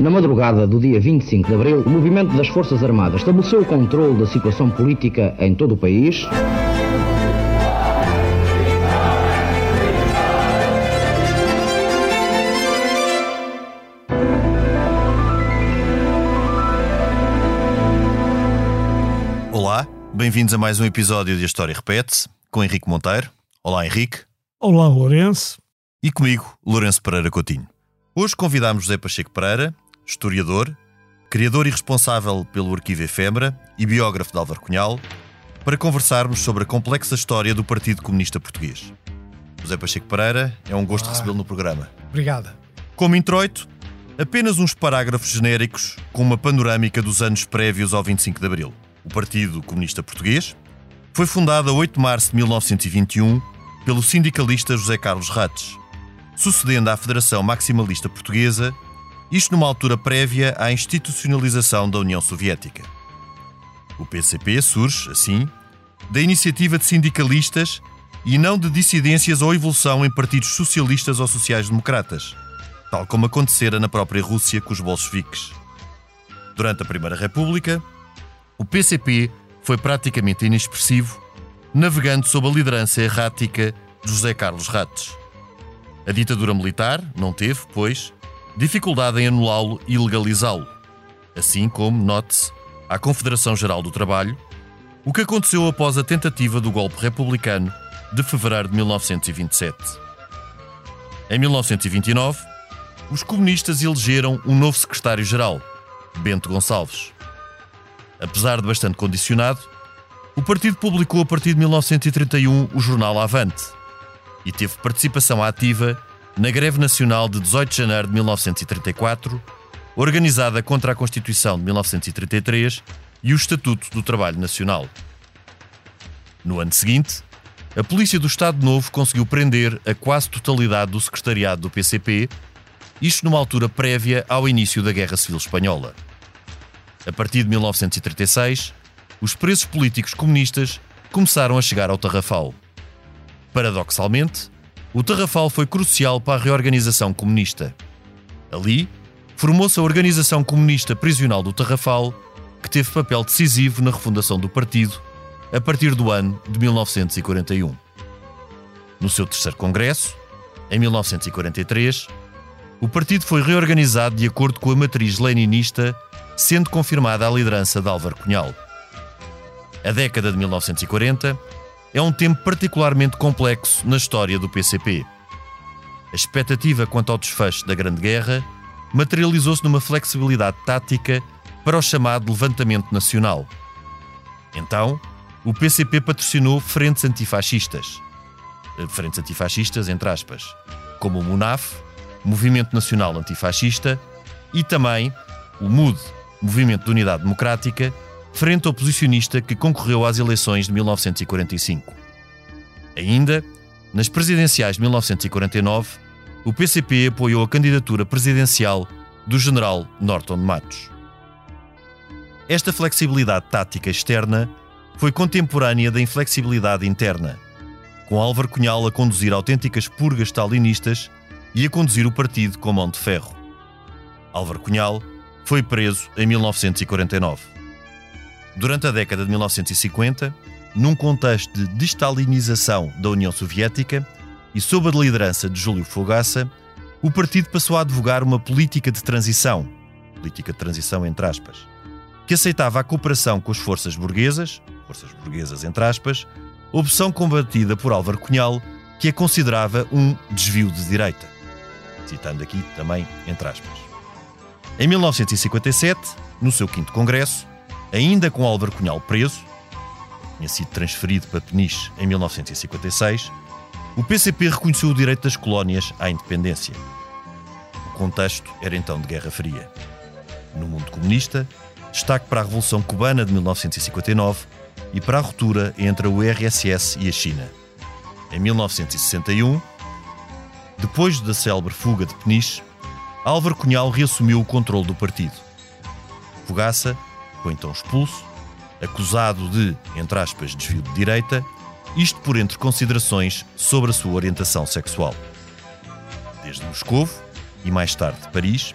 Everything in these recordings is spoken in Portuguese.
Na madrugada do dia 25 de abril, o movimento das Forças Armadas estabeleceu o controle da situação política em todo o país. Olá, bem-vindos a mais um episódio de A História Repete-se, com Henrique Monteiro. Olá, Henrique. Olá, Lourenço. E comigo, Lourenço Pereira Coutinho. Hoje convidámos José Pacheco Pereira, historiador, criador e responsável pelo Arquivo Efêmera e biógrafo de Álvaro Cunhal, para conversarmos sobre a complexa história do Partido Comunista Português. José Pacheco Pereira, é um gosto recebê-lo no programa. Obrigada. Como introito, apenas uns parágrafos genéricos com uma panorâmica dos anos prévios ao 25 de Abril. O Partido Comunista Português foi fundado a 8 de março de 1921 pelo sindicalista José Carlos Rates, sucedendo à Federação Maximalista Portuguesa, isto numa altura prévia à institucionalização da União Soviética. O PCP surge, assim, da iniciativa de sindicalistas e não de dissidências ou evolução em partidos socialistas ou sociais-democratas, tal como acontecera na própria Rússia com os bolcheviques. Durante a Primeira República, o PCP foi praticamente inexpressivo, navegando sob a liderança errática de José Carlos Rates. A ditadura militar não teve, pois, dificuldade em anulá-lo e legalizá-lo, assim como, note-se, à Confederação Geral do Trabalho, o que aconteceu após a tentativa do golpe republicano de fevereiro de 1927. Em 1929, os comunistas elegeram um novo secretário-geral, Bento Gonçalves. Apesar de bastante condicionado, o partido publicou a partir de 1931 o jornal Avante e teve participação ativa na greve nacional de 18 de janeiro de 1934, organizada contra a Constituição de 1933 e o Estatuto do Trabalho Nacional. No ano seguinte, a Polícia do Estado Novo conseguiu prender a quase totalidade do secretariado do PCP, isto numa altura prévia ao início da Guerra Civil Espanhola. A partir de 1936, os presos políticos comunistas começaram a chegar ao Tarrafal. Paradoxalmente, o Tarrafal foi crucial para a reorganização comunista. Ali, formou-se a Organização Comunista Prisional do Tarrafal, que teve papel decisivo na refundação do partido a partir do ano de 1941. No seu terceiro congresso, em 1943, o partido foi reorganizado de acordo com a matriz leninista, sendo confirmada a liderança de Álvaro Cunhal. A década de 1940 é um tempo particularmente complexo na história do PCP. A expectativa quanto ao desfecho da Grande Guerra materializou-se numa flexibilidade tática para o chamado levantamento nacional. Então, o PCP patrocinou frentes antifascistas. Frentes antifascistas, entre aspas, como o MUNAF, Movimento Nacional Antifascista, e também o MUD, Movimento de Unidade Democrática, frente oposicionista que concorreu às eleições de 1945. Ainda, nas presidenciais de 1949, o PCP apoiou a candidatura presidencial do general Norton Matos. Esta flexibilidade tática externa foi contemporânea da inflexibilidade interna, com Álvaro Cunhal a conduzir autênticas purgas stalinistas e a conduzir o partido com mão de ferro. Álvaro Cunhal foi preso em 1949. Durante a década de 1950, num contexto de destalinização da União Soviética e sob a liderança de Júlio Fogaça, o partido passou a advogar uma política de transição, política de transição entre aspas, que aceitava a cooperação com as forças burguesas, forças burguesas entre aspas, opção combatida por Álvaro Cunhal, que a considerava um desvio de direita. Citando aqui também entre aspas. Em 1957, no seu quinto congresso, ainda com Álvaro Cunhal preso, tinha sido transferido para Peniche em 1956, o PCP reconheceu o direito das colónias à independência. O contexto era então de Guerra Fria. No mundo comunista, destaque para a Revolução Cubana de 1959 e para a ruptura entre a URSS e a China. Em 1961, depois da célebre fuga de Peniche, Álvaro Cunhal reassumiu o controle do partido. Fogaça foi então expulso, acusado de, entre aspas, desvio de direita, isto por entre considerações sobre a sua orientação sexual. Desde Moscovo, e mais tarde de Paris,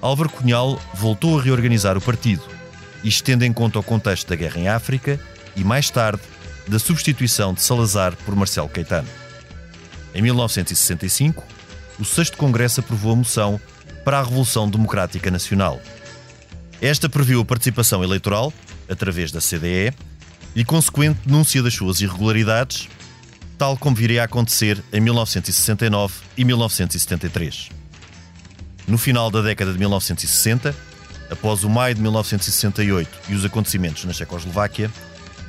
Álvaro Cunhal voltou a reorganizar o partido, isto tendo em conta o contexto da guerra em África e, mais tarde, da substituição de Salazar por Marcelo Caetano. Em 1965, o 6 Congresso aprovou a moção para a Revolução Democrática Nacional. Esta previu a participação eleitoral, através da CDE, e consequente denúncia das suas irregularidades, tal como viria a acontecer em 1969 e 1973. No final da década de 1960, após o maio de 1968 e os acontecimentos na Checoslováquia,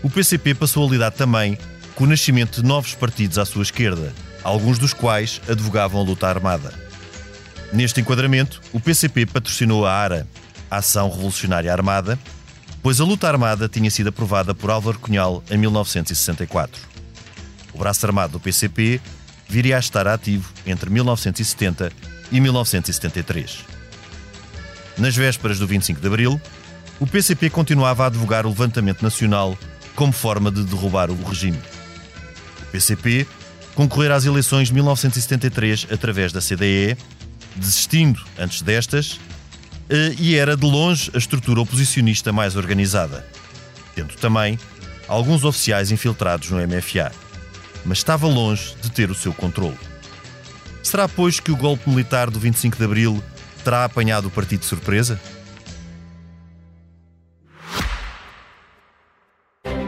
o PCP passou a lidar também com o nascimento de novos partidos à sua esquerda, alguns dos quais advogavam a luta armada. Neste enquadramento, o PCP patrocinou a ARA, Ação Revolucionária Armada, pois a luta armada tinha sido aprovada por Álvaro Cunhal em 1964. O braço armado do PCP viria a estar ativo entre 1970 e 1973. Nas vésperas do 25 de Abril, o PCP continuava a advogar o levantamento nacional como forma de derrubar o regime. O PCP concorrer às eleições de 1973 através da CDE, desistindo antes destas, e era de longe a estrutura oposicionista mais organizada, tendo também alguns oficiais infiltrados no MFA, mas estava longe de ter o seu controle. Será, pois, que o golpe militar do 25 de Abril terá apanhado o partido de surpresa?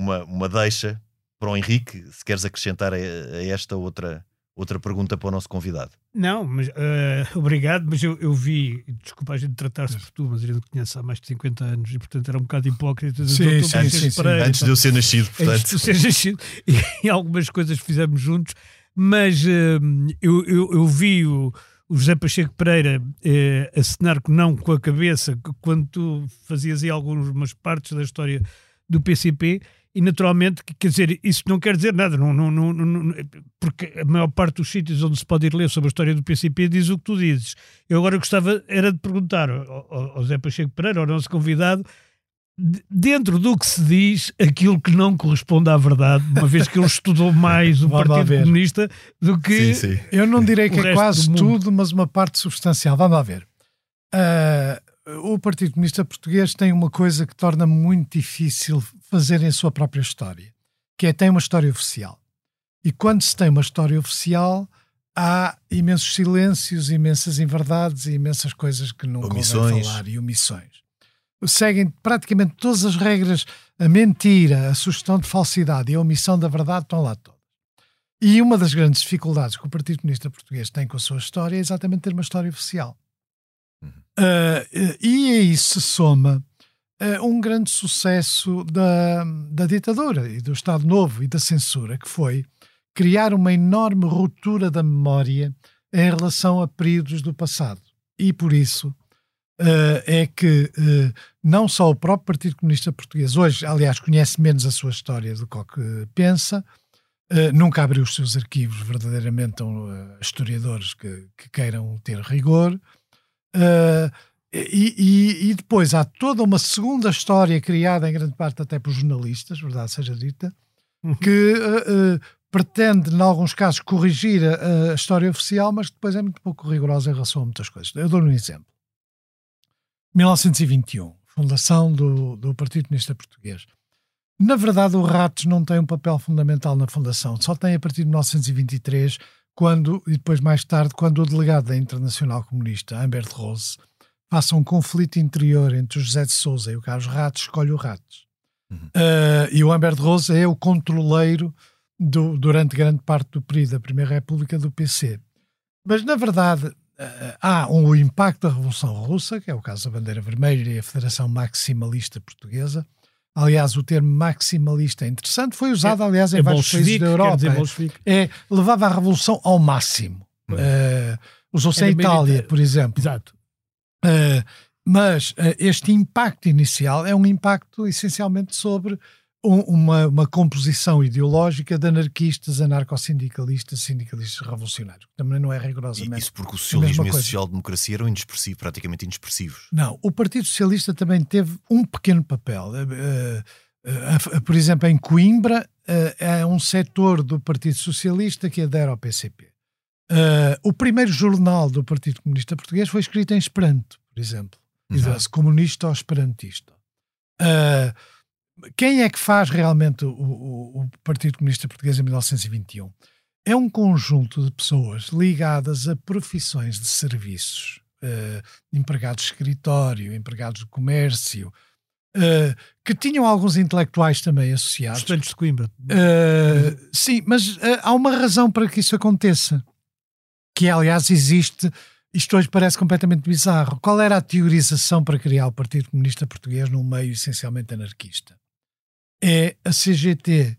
Uma, uma deixa para o Henrique, se queres acrescentar a, a esta outra, outra pergunta para o nosso convidado. Não, mas uh, obrigado, mas eu, eu vi, desculpa a gente tratar-se por tu, mas eu não conheço há mais de 50 anos e portanto era um bocado hipócrita. Sim, sim, sim, sim. Antes de eu ser nascido, portanto. Antes de eu ser nascido, e, e algumas coisas fizemos juntos, mas uh, eu, eu, eu, vi o, o José Pacheco Pereira uh, assinar que não com a cabeça quando tu fazias aí algumas partes da história do PCP e naturalmente, quer dizer, isso não quer dizer nada, não, não, não, não, porque a maior parte dos sítios onde se pode ir ler sobre a história do PCP diz o que tu dizes. Eu agora gostava era de perguntar ao, ao Zé Pacheco Pereira, ao nosso convidado, dentro do que se diz, aquilo que não corresponde à verdade, uma vez que ele estudou mais o Partido Comunista do que. Sim, sim. Eu não direi que é quase tudo, mas uma parte substancial. Vamos lá ver. Uh, o Partido Comunista Português tem uma coisa que torna muito difícil fazerem a sua própria história, que é tem uma história oficial. E quando se tem uma história oficial, há imensos silêncios, imensas inverdades e imensas coisas que não convém falar e omissões. Seguem praticamente todas as regras, a mentira, a sugestão de falsidade e a omissão da verdade estão lá todas. E uma das grandes dificuldades que o Partido Comunista Português tem com a sua história é exatamente ter uma história oficial. Uh, e a isso se soma uh, um grande sucesso da, da ditadura e do Estado Novo e da censura, que foi criar uma enorme ruptura da memória em relação a períodos do passado. E por isso uh, é que não só o próprio Partido Comunista Português, hoje, aliás, conhece menos a sua história do que pensa, nunca abriu os seus arquivos verdadeiramente a historiadores que, que queiram ter rigor. Uh, e, e, e, depois há toda uma segunda história criada em grande parte até por jornalistas, verdade seja dita, uhum. que uh, uh, pretende, em alguns casos, corrigir a, a, história oficial, mas depois é muito pouco rigorosa em relação a muitas coisas. Eu dou um exemplo. 1921, fundação do, do Partido Comunista Português. Na verdade, o Ratos não tem um papel fundamental na fundação, só tem a partir de 1923 quando, e depois mais tarde, quando o delegado da Internacional Comunista, Humbert Rose, passa um conflito interior entre o José de Souza e o Carlos Ratos, escolhe o Ratos. Uhum. Uh, e o Humbert Rose é o controleiro do, durante grande parte do período da Primeira República do PC. Mas, na verdade, uh, há um, o impacto da Revolução Russa, que é o caso da Bandeira Vermelha e a Federação Maximalista Portuguesa, Aliás, o termo maximalista é interessante, foi usado, é, aliás, em é vários países da Europa. É, levava a revolução ao máximo. Uh, Usou-se em Itália, por exemplo. Exato. Uh, mas uh, este impacto inicial é um impacto essencialmente sobre um, uma, uma composição ideológica de anarquistas, anarcossindicalistas, sindicalistas revolucionários, também não é rigorosamente. E isso porque o socialismo e a social-democracia eram inexpressivos, praticamente inexpressivos. Não, o Partido Socialista também teve um pequeno papel. Uh, uh, por exemplo, em Coimbra, é um setor do Partido Socialista que adere ao PCP. o primeiro jornal do Partido Comunista Português foi escrito em Esperanto, por exemplo. Uhum. Comunista ou Esperantista. Uh, quem é que faz realmente o, o, o, Partido Comunista Português em 1921? É um conjunto de pessoas ligadas a profissões de serviços, uh, empregados de escritório, empregados de comércio, uh, que tinham alguns intelectuais também associados. Estudantes de Coimbra. Uh, sim, mas há uma razão para que isso aconteça, que aliás existe isto hoje parece completamente bizarro. Qual era a teorização para criar o Partido Comunista Português num meio essencialmente anarquista? É a CGT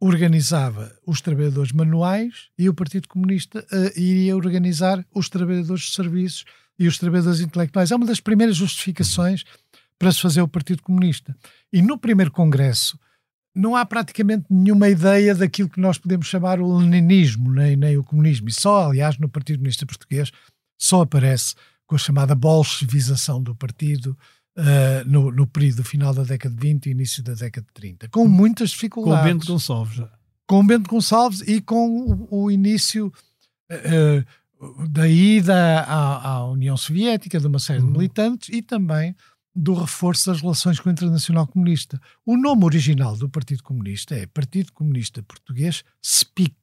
organizava os trabalhadores manuais e o Partido Comunista uh, iria organizar os trabalhadores de serviços e os trabalhadores intelectuais. É uma das primeiras justificações para se fazer o Partido Comunista. E no primeiro congresso não há praticamente nenhuma ideia daquilo que nós podemos chamar o leninismo, nem, nem o comunismo. E só, aliás, no Partido Comunista Português, só aparece com a chamada bolchevização do partido, uh, no, no período final da década de 20 e início da década de 30, com muitas dificuldades. Com o Bento Gonçalves. Com o Bento Gonçalves e com o, o início uh, da ida à, à, União Soviética de uma série de uhum. militantes e também do reforço das relações com o Internacional Comunista. O nome original do Partido Comunista é Partido Comunista Português SPIC,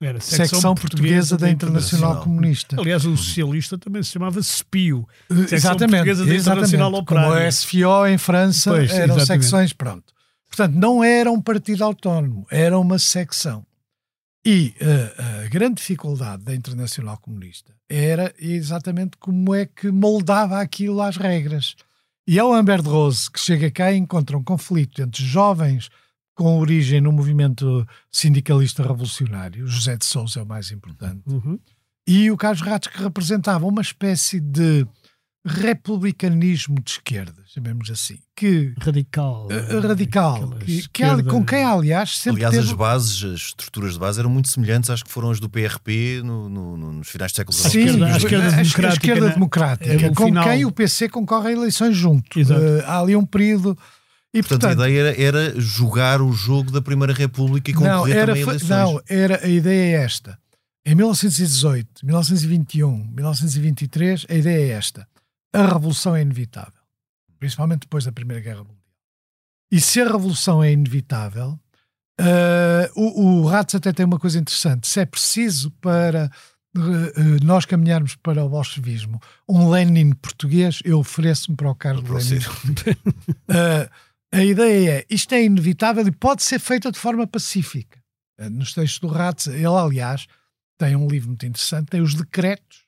era secção, secção portuguesa, portuguesa, da Internacional, Internacional, Comunista. Aliás, o socialista também se chamava SPIO. Exatamente. Portuguesa da Internacional Operária. Como a SFIO em França pois, eram exatamente. secções, pronto. Portanto, não era um partido autónomo, era uma secção. E uh, a grande dificuldade da Internacional Comunista era exatamente como é que moldava aquilo às regras. E é o Ambert Rose que chega cá e encontra um conflito entre jovens com origem no movimento sindicalista revolucionário, José de Souza é o mais importante, uhum. e o Carlos Ratos, que representava uma espécie de republicanismo de esquerda, chamemos assim, que radical, uh, radical, que, que, com quem aliás sempre aliás teve... as bases, as estruturas de base eram muito semelhantes às que foram as do PRP no, no, no, nos finais do século XIX. Sim, a esquerda, a democrática, a esquerda né? democrática é, com final... quem o PC concorre a eleições junto. Uh, há ali um período e, portanto, portanto, a ideia era, era, jogar o jogo da Primeira República e concorrer não, era, também a eleições. Não, era, a ideia é esta. Em 1918, 1921, 1923, a ideia é esta. A revolução é inevitável. Principalmente depois da Primeira Guerra Mundial. E se a revolução é inevitável, uh, o, o Ratz até tem uma coisa interessante. Se é preciso para uh, nós caminharmos para o bolchevismo um Lenin português, eu ofereço-me para o cargo de Lenin. uh, A ideia é, isto é inevitável e pode ser feito de forma pacífica. Eh, nos textos do Ratz, ele, aliás, tem um livro muito interessante, tem os decretos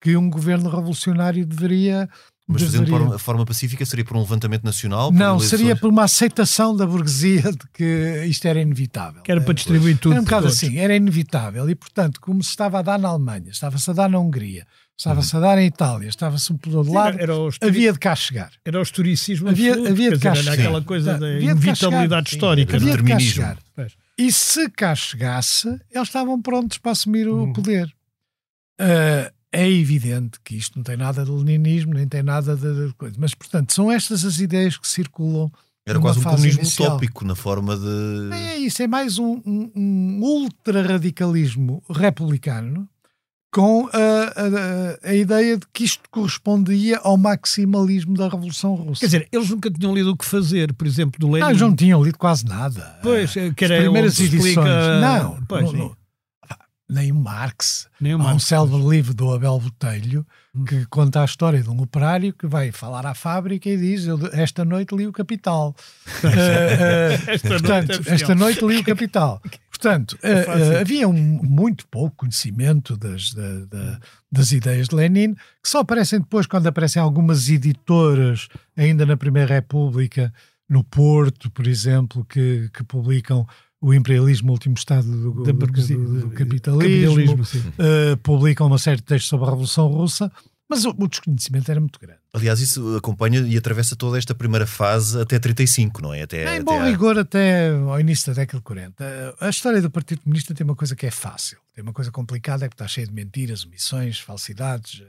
que um governo revolucionário deveria. Mas fazendo de forma, forma pacífica seria por um levantamento nacional? Não, seria por uma aceitação da burguesia de que isto era inevitável. Que era para distribuir tudo. Era um bocado assim, era inevitável. E, portanto, como se estava a dar na Alemanha, estava-se a dar na Hungria, Estava-se a dar em Itália, estava-se um pelo lado, era, era havia de cá chegar. Era o historicismo havia, absoluto, havia de cá dizer, chegar. aquela coisa da inevitabilidade histórica. Havia de cá chegar. E se cá chegasse, eles estavam prontos para assumir o hum. poder. Uh, é evidente que isto não tem nada de leninismo, nem tem nada de, de coisa. Mas, portanto, são estas as ideias que circulam era quase um comunismo inicial. utópico na forma de. É isso, é mais um, um, um ultra-radicalismo republicano com a, a, a, ideia de que isto correspondia ao maximalismo da Revolução Russa. Quer dizer, eles nunca tinham lido o que fazer, por exemplo, do Lenin. Não, eles não tinham lido quase nada. Pois, que era As primeiras edições. Explica... Não, pois, não, não, nem o Marx. Nem o Marx. Há um célebre livro do Abel Botelho hum. que conta a história de um operário que vai falar à fábrica e diz: Esta noite li o Capital. uh, uh, esta, portanto, noite é esta noite li o Capital. Portanto, uh, havia um, muito pouco conhecimento das, da, da, das ideias de Lenin, que só aparecem depois quando aparecem algumas editoras, ainda na Primeira República, no Porto, por exemplo, que, que publicam o imperialismo, o último estado do, do, do, do capitalismo, capitalismo uh, publicam uma série de textos sobre a Revolução Russa, Mas o, o, desconhecimento era muito grande. Aliás, isso acompanha e atravessa toda esta primeira fase até 35, não é? Até, em bom a... rigor, até ao início da década de 40. A história do Partido Comunista tem uma coisa que é fácil, tem uma coisa complicada, é que está cheia de mentiras, omissões, falsidades.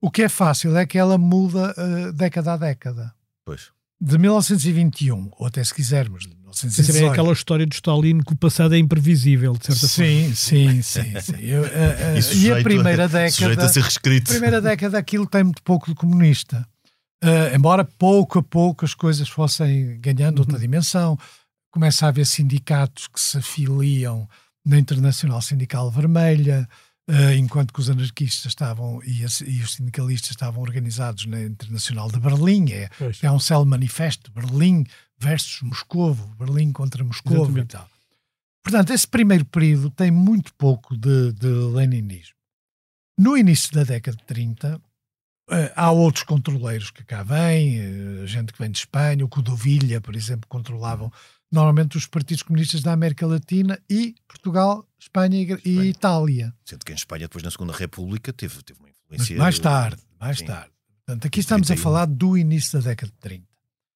O que é fácil é que ela muda uh, década a década. Pois. De 1921, ou até se quisermos, de 1918. É aquela história de Stalin que o passado é imprevisível, de certa sim, forma. Sim, sim, sim. Eu, uh, uh, e, a primeira década. a ser reescrito. A primeira década aquilo tem muito pouco de comunista. Uh, embora pouco a pouco as coisas fossem ganhando outra uhum. dimensão, começa a haver sindicatos que se afiliam na Internacional Sindical Vermelha, Uh, enquanto que os anarquistas estavam e, e, os sindicalistas estavam organizados na Internacional de Berlim, é, é um céu manifesto, Berlim versus Moscovo, Berlim contra Moscovo e tal. Portanto, esse primeiro período tem muito pouco de, de leninismo. No início da década de 30, uh, eh, há outros controleiros que cá vêm, uh, gente que vem de Espanha, o Codovilha, por exemplo, controlavam normalmente os partidos comunistas da América Latina e Portugal, Espanha e, Espanha. Itália. Sendo que em Espanha, depois na Segunda República, teve, teve uma influência. mais tarde, mais sim. tarde. Portanto, aqui estamos 31. a falar do início da década de 30.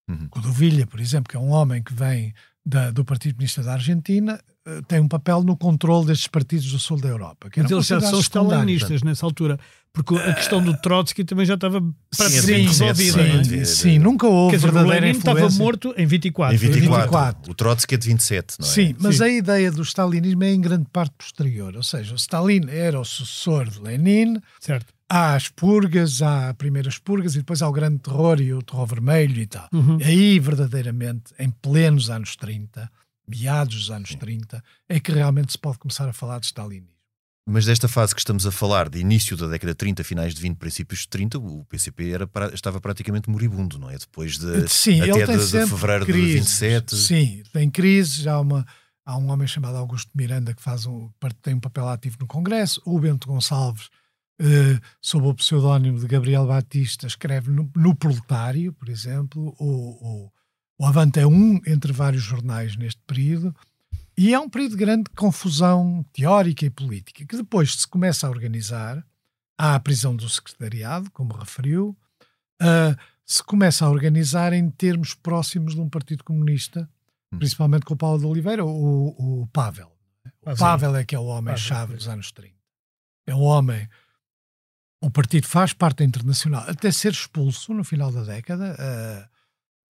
Uhum. Codovilha, por exemplo, que é um homem que vem da, do Partido Comunista da Argentina, eh, tem um papel no controle destes partidos do sul da Europa. Que Mas eles já são stalinistas nessa altura, porque a questão do Trotsky também já estava praticamente resolvida. Sim, sim, sim, nunca houve Quer dizer, o Lenin estava morto em 24. Em 24. 24. O Trotsky é de 27, não é? Sim, mas sim. a ideia do stalinismo é em grande parte posterior, ou seja, o Stalin era o sucessor de Lenin, certo. Há as purgas, há primeiras purgas e depois há o grande terror e o terror vermelho e tal. Uhum. Aí, verdadeiramente, em plenos anos 30 meados dos anos Sim. 30, é que realmente se pode começar a falar de stalinismo. Mas desta fase que estamos a falar, de início da década de 30, finais de 20, princípios de 30, o PCP era, estava praticamente moribundo, não é? Depois de, Sim, até de, de, fevereiro crises. de 27. Sim, tem crises, há, uma, há um homem chamado Augusto Miranda que faz um, tem um papel ativo no Congresso, o Bento Gonçalves, eh, sob o pseudónimo de Gabriel Batista, escreve no, no Proletário, por exemplo, o, o o Avante é um entre vários jornais neste período, e é um período de grande confusão teórica e política, que depois se começa a organizar. Há a prisão do secretariado, como referiu, uh, se começa a organizar em termos próximos de um partido comunista, hum. principalmente com o Paulo de Oliveira, o, o Pavel. O Pavel é que é o homem-chave dos anos 30. É um homem. O partido faz parte da internacional, até ser expulso no final da década. Uh,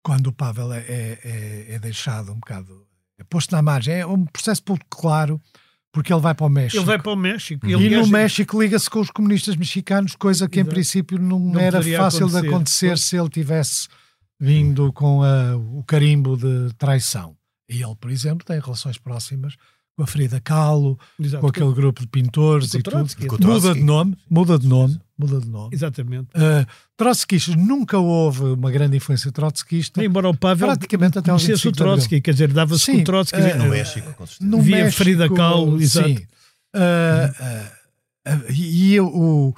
quando o Pavel é, é, é, é deixado um bocado, é posto na margem. É um processo pouco claro, porque ele vai para o México. Ele vai para o México. E, no México liga-se com os comunistas mexicanos, coisa que Exato. em princípio não, não era fácil acontecer. de acontecer se ele tivesse vindo com a, o carimbo de traição. E ele, por exemplo, tem relações próximas com a Frida Kahlo, Exato. com aquele grupo de pintores e tudo. Muda de nome, muda de nome, muda de nome. Exatamente. Uh, trotskistas, nunca houve uma grande influência trotskista. Embora o Pavel praticamente até conhecesse o Trotsky, quer dizer, dava-se com o Trotsky. Uh, no México, com certeza. No Via México, Frida Kahlo, exato. Sim. Uh, e o,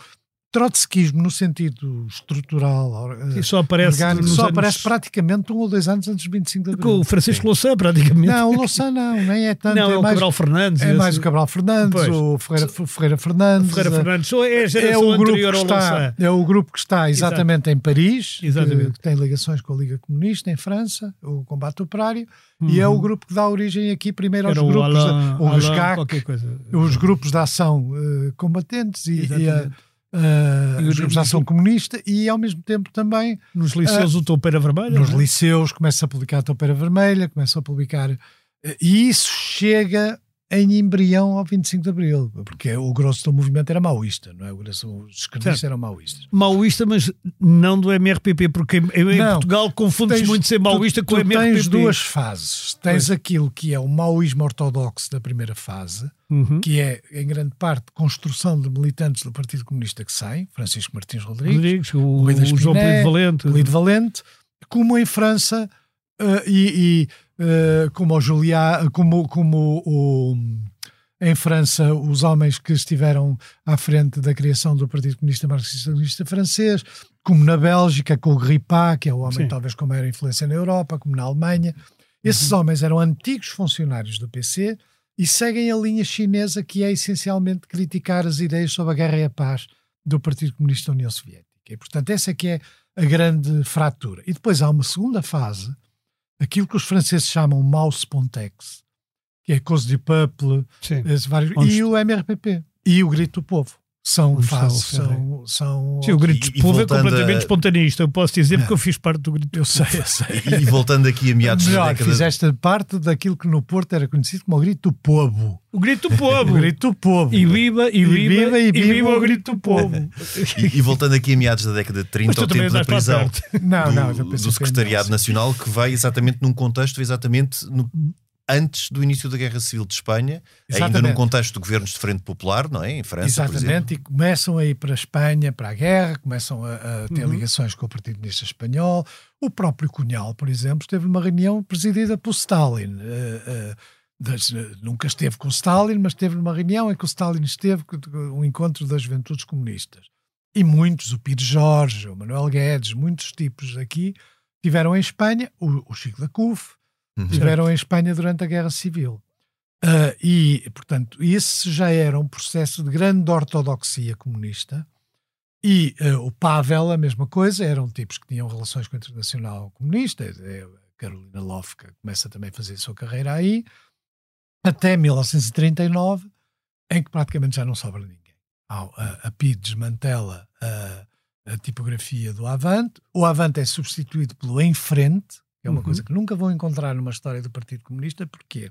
trotskismo no sentido estrutural e só aparece, orgânico, só anos... aparece praticamente um ou dois anos antes de 25 de abril. Com o Francisco Louçã, praticamente. Não, o Louçã não, nem é tanto. Não, é, é o mais, Cabral Fernandes. É mais o Cabral Fernandes, pois. o Ferreira, Ferreira Fernandes. O Ferreira Fernandes é a geração é o grupo anterior que está, É o grupo que está exatamente Exato. em Paris, que, que, tem ligações com a Liga Comunista em França, o Combate Operário, uhum. e é o uhum. grupo que dá origem aqui primeiro aos Era grupos, o Alain, os GAC, os grupos de ação uh, combatentes e, e a uh, a organização comunista e ao mesmo tempo também nos liceus uh, o Toupeira Vermelha nos é? liceus começa a publicar a Toupeira Vermelha começa a publicar uh, e isso chega em embrião ao 25 de Abril, porque o grosso do movimento era maoísta, não é? O grosso, os esquerdistas eram maoístas. Maoísta, mas não do MRPP, porque em, em não, Portugal confunde-se muito ser maoísta tu, com o MRPP. tens duas fases. Tens pois. aquilo que é o maoísmo ortodoxo da primeira fase, uhum. que é, em grande parte, construção de militantes do Partido Comunista que saem, Francisco Martins Rodrigues, Rodrigues o, o, o João Pedro Valente. Valente, como em França uh, e, e uh, como o Juliá, como, como o, em França, os homens que estiveram à frente da criação do Partido Comunista Marxista-Leninista francês, como na Bélgica, com o Gripá, que é o homem Sim. talvez com maior influência na Europa, como na Alemanha. Esses uhum. homens eram antigos funcionários do PC e seguem a linha chinesa que é essencialmente criticar as ideias sobre a guerra e a paz do Partido Comunista da União Soviética. E, portanto, essa é que é a grande fratura. E depois há uma segunda fase, aquilo que os franceses chamam mouse pontex, que é Cause du Peuple, vários, e o MRPP, e o Grito do Povo são fases, são, são... Sim, o Grito de Povo é completamente a... espontaneista, eu posso dizer, porque eu fiz parte do Grito Eu sei, eu sei. E, voltando aqui a meados Melhor, da década... fizeste parte daquilo que no Porto era conhecido como o Grito do Povo. O Grito do Povo! o Grito do Povo. E viva, e viva, e viva, e viva, e viva o Grito do Povo. e, e, voltando aqui a meados da década de 30, ao tempo da prisão não, do, não, do Secretariado Nacional, que vai exatamente num contexto, exatamente no antes do início da Guerra Civil de Espanha, Exatamente. ainda num contexto de governos de frente popular, não é? Em França, Exatamente, e começam a ir para a Espanha, para a guerra, começam a, a ter uhum. ligações com o Partido Comunista Espanhol. O próprio Cunhal, por exemplo, esteve numa reunião presidida por Stalin. Uh, uh, das, uh, nunca esteve com Stalin, mas esteve numa reunião em que o Stalin esteve, um encontro das juventudes comunistas. E muitos, o Pires Jorge, o Manuel Guedes, muitos tipos aqui, tiveram em Espanha, o, o Chico da CUF, uhum. estiveram em Espanha durante a Guerra Civil. Uh, e, portanto, esse já era um processo de grande ortodoxia comunista. E uh, o Pavel, a mesma coisa, eram tipos que tinham relações com a Internacional Comunista. É, a Carolina Lofka começa também a fazer a sua carreira aí, até 1939, em que praticamente já não sobra ninguém. A, a PID desmantela a, a tipografia do Avante, o Avante é substituído pelo Em Frente, é uma uhum. coisa que nunca vão encontrar numa história do Partido Comunista. Porquê?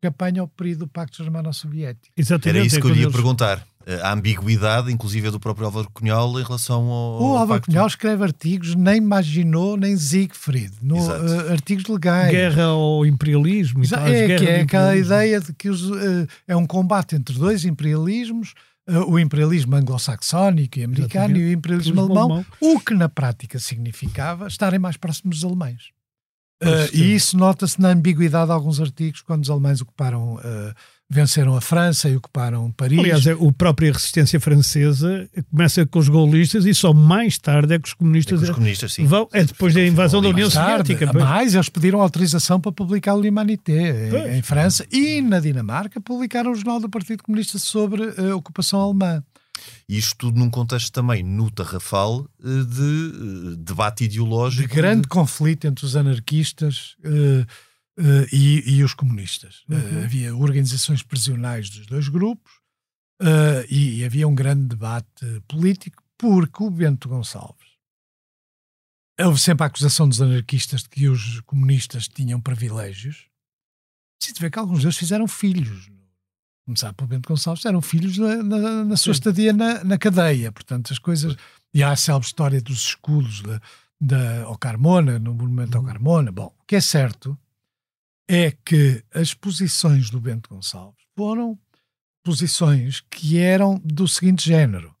Porque apanha o período do Pacto Germano-Soviético. Era isso que eu ia eles... perguntar. A ambiguidade, inclusive, do próprio Álvaro Cunhal em relação ao. O Álvaro Cunhal escreve artigos, nem imaginou, nem Siegfried, no, uh, artigos legais. Guerra ao imperialismo. Tal, é, que é aquela ideia de que os, uh, é um combate entre dois imperialismos. Uh, o imperialismo anglo-saxónico e americano Exatamente. e o imperialismo alemão, alemão, o que na prática significava estarem mais próximos dos alemães. Uh, e isso nota-se na ambiguidade de alguns artigos quando os alemães ocuparam, uh, venceram a França e ocuparam Paris. Aliás, a é, própria resistência francesa começa com os gaullistas e só mais tarde é que os comunistas, é os comunistas sim. vão. É depois da invasão da União tarde, Soviética. Mais, eles pediram autorização para publicar o L'Humanité em, em, França e na Dinamarca publicaram o Jornal do Partido Comunista sobre a ocupação alemã. E isto tudo num contexto também no Tarrafal eh, de eh, debate ideológico. De grande de... conflito entre os anarquistas uh, uh, e, e, os comunistas. Uhum. Uh, havia organizações prisionais dos dois grupos e, e, havia um grande debate político porque o Bento Gonçalves. Houve sempre a acusação dos anarquistas de que os comunistas tinham privilégios. Se vê que alguns deles fizeram filhos começar pelo Bento Gonçalves, eram filhos na, na, na sua estadia na, na, cadeia. Portanto, as coisas. E há a célebre história dos escudos da, da, ao Carmona, no monumento ao uhum. Carmona. Bom, o que é certo é que as posições do Bento Gonçalves foram posições que eram do seguinte género.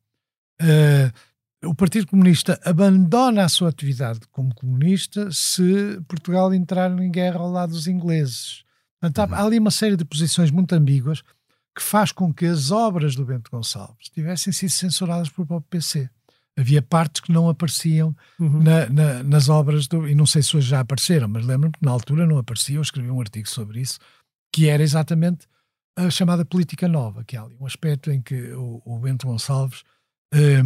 Uh, o Partido Comunista abandona a sua atividade como comunista se Portugal entrar em guerra ao lado dos ingleses. Portanto, há, há ali uma série de posições muito ambíguas que faz com que as obras do Bento Gonçalves tivessem sido censuradas pelo próprio PC. Havia partes que não apareciam uhum. na, na, nas obras, do, e não sei se hoje já apareceram, mas lembro-me que na altura não aparecia, eu escrevi um artigo sobre isso, que era exatamente a chamada política nova, que é ali um aspecto em que o, o Bento Gonçalves eh,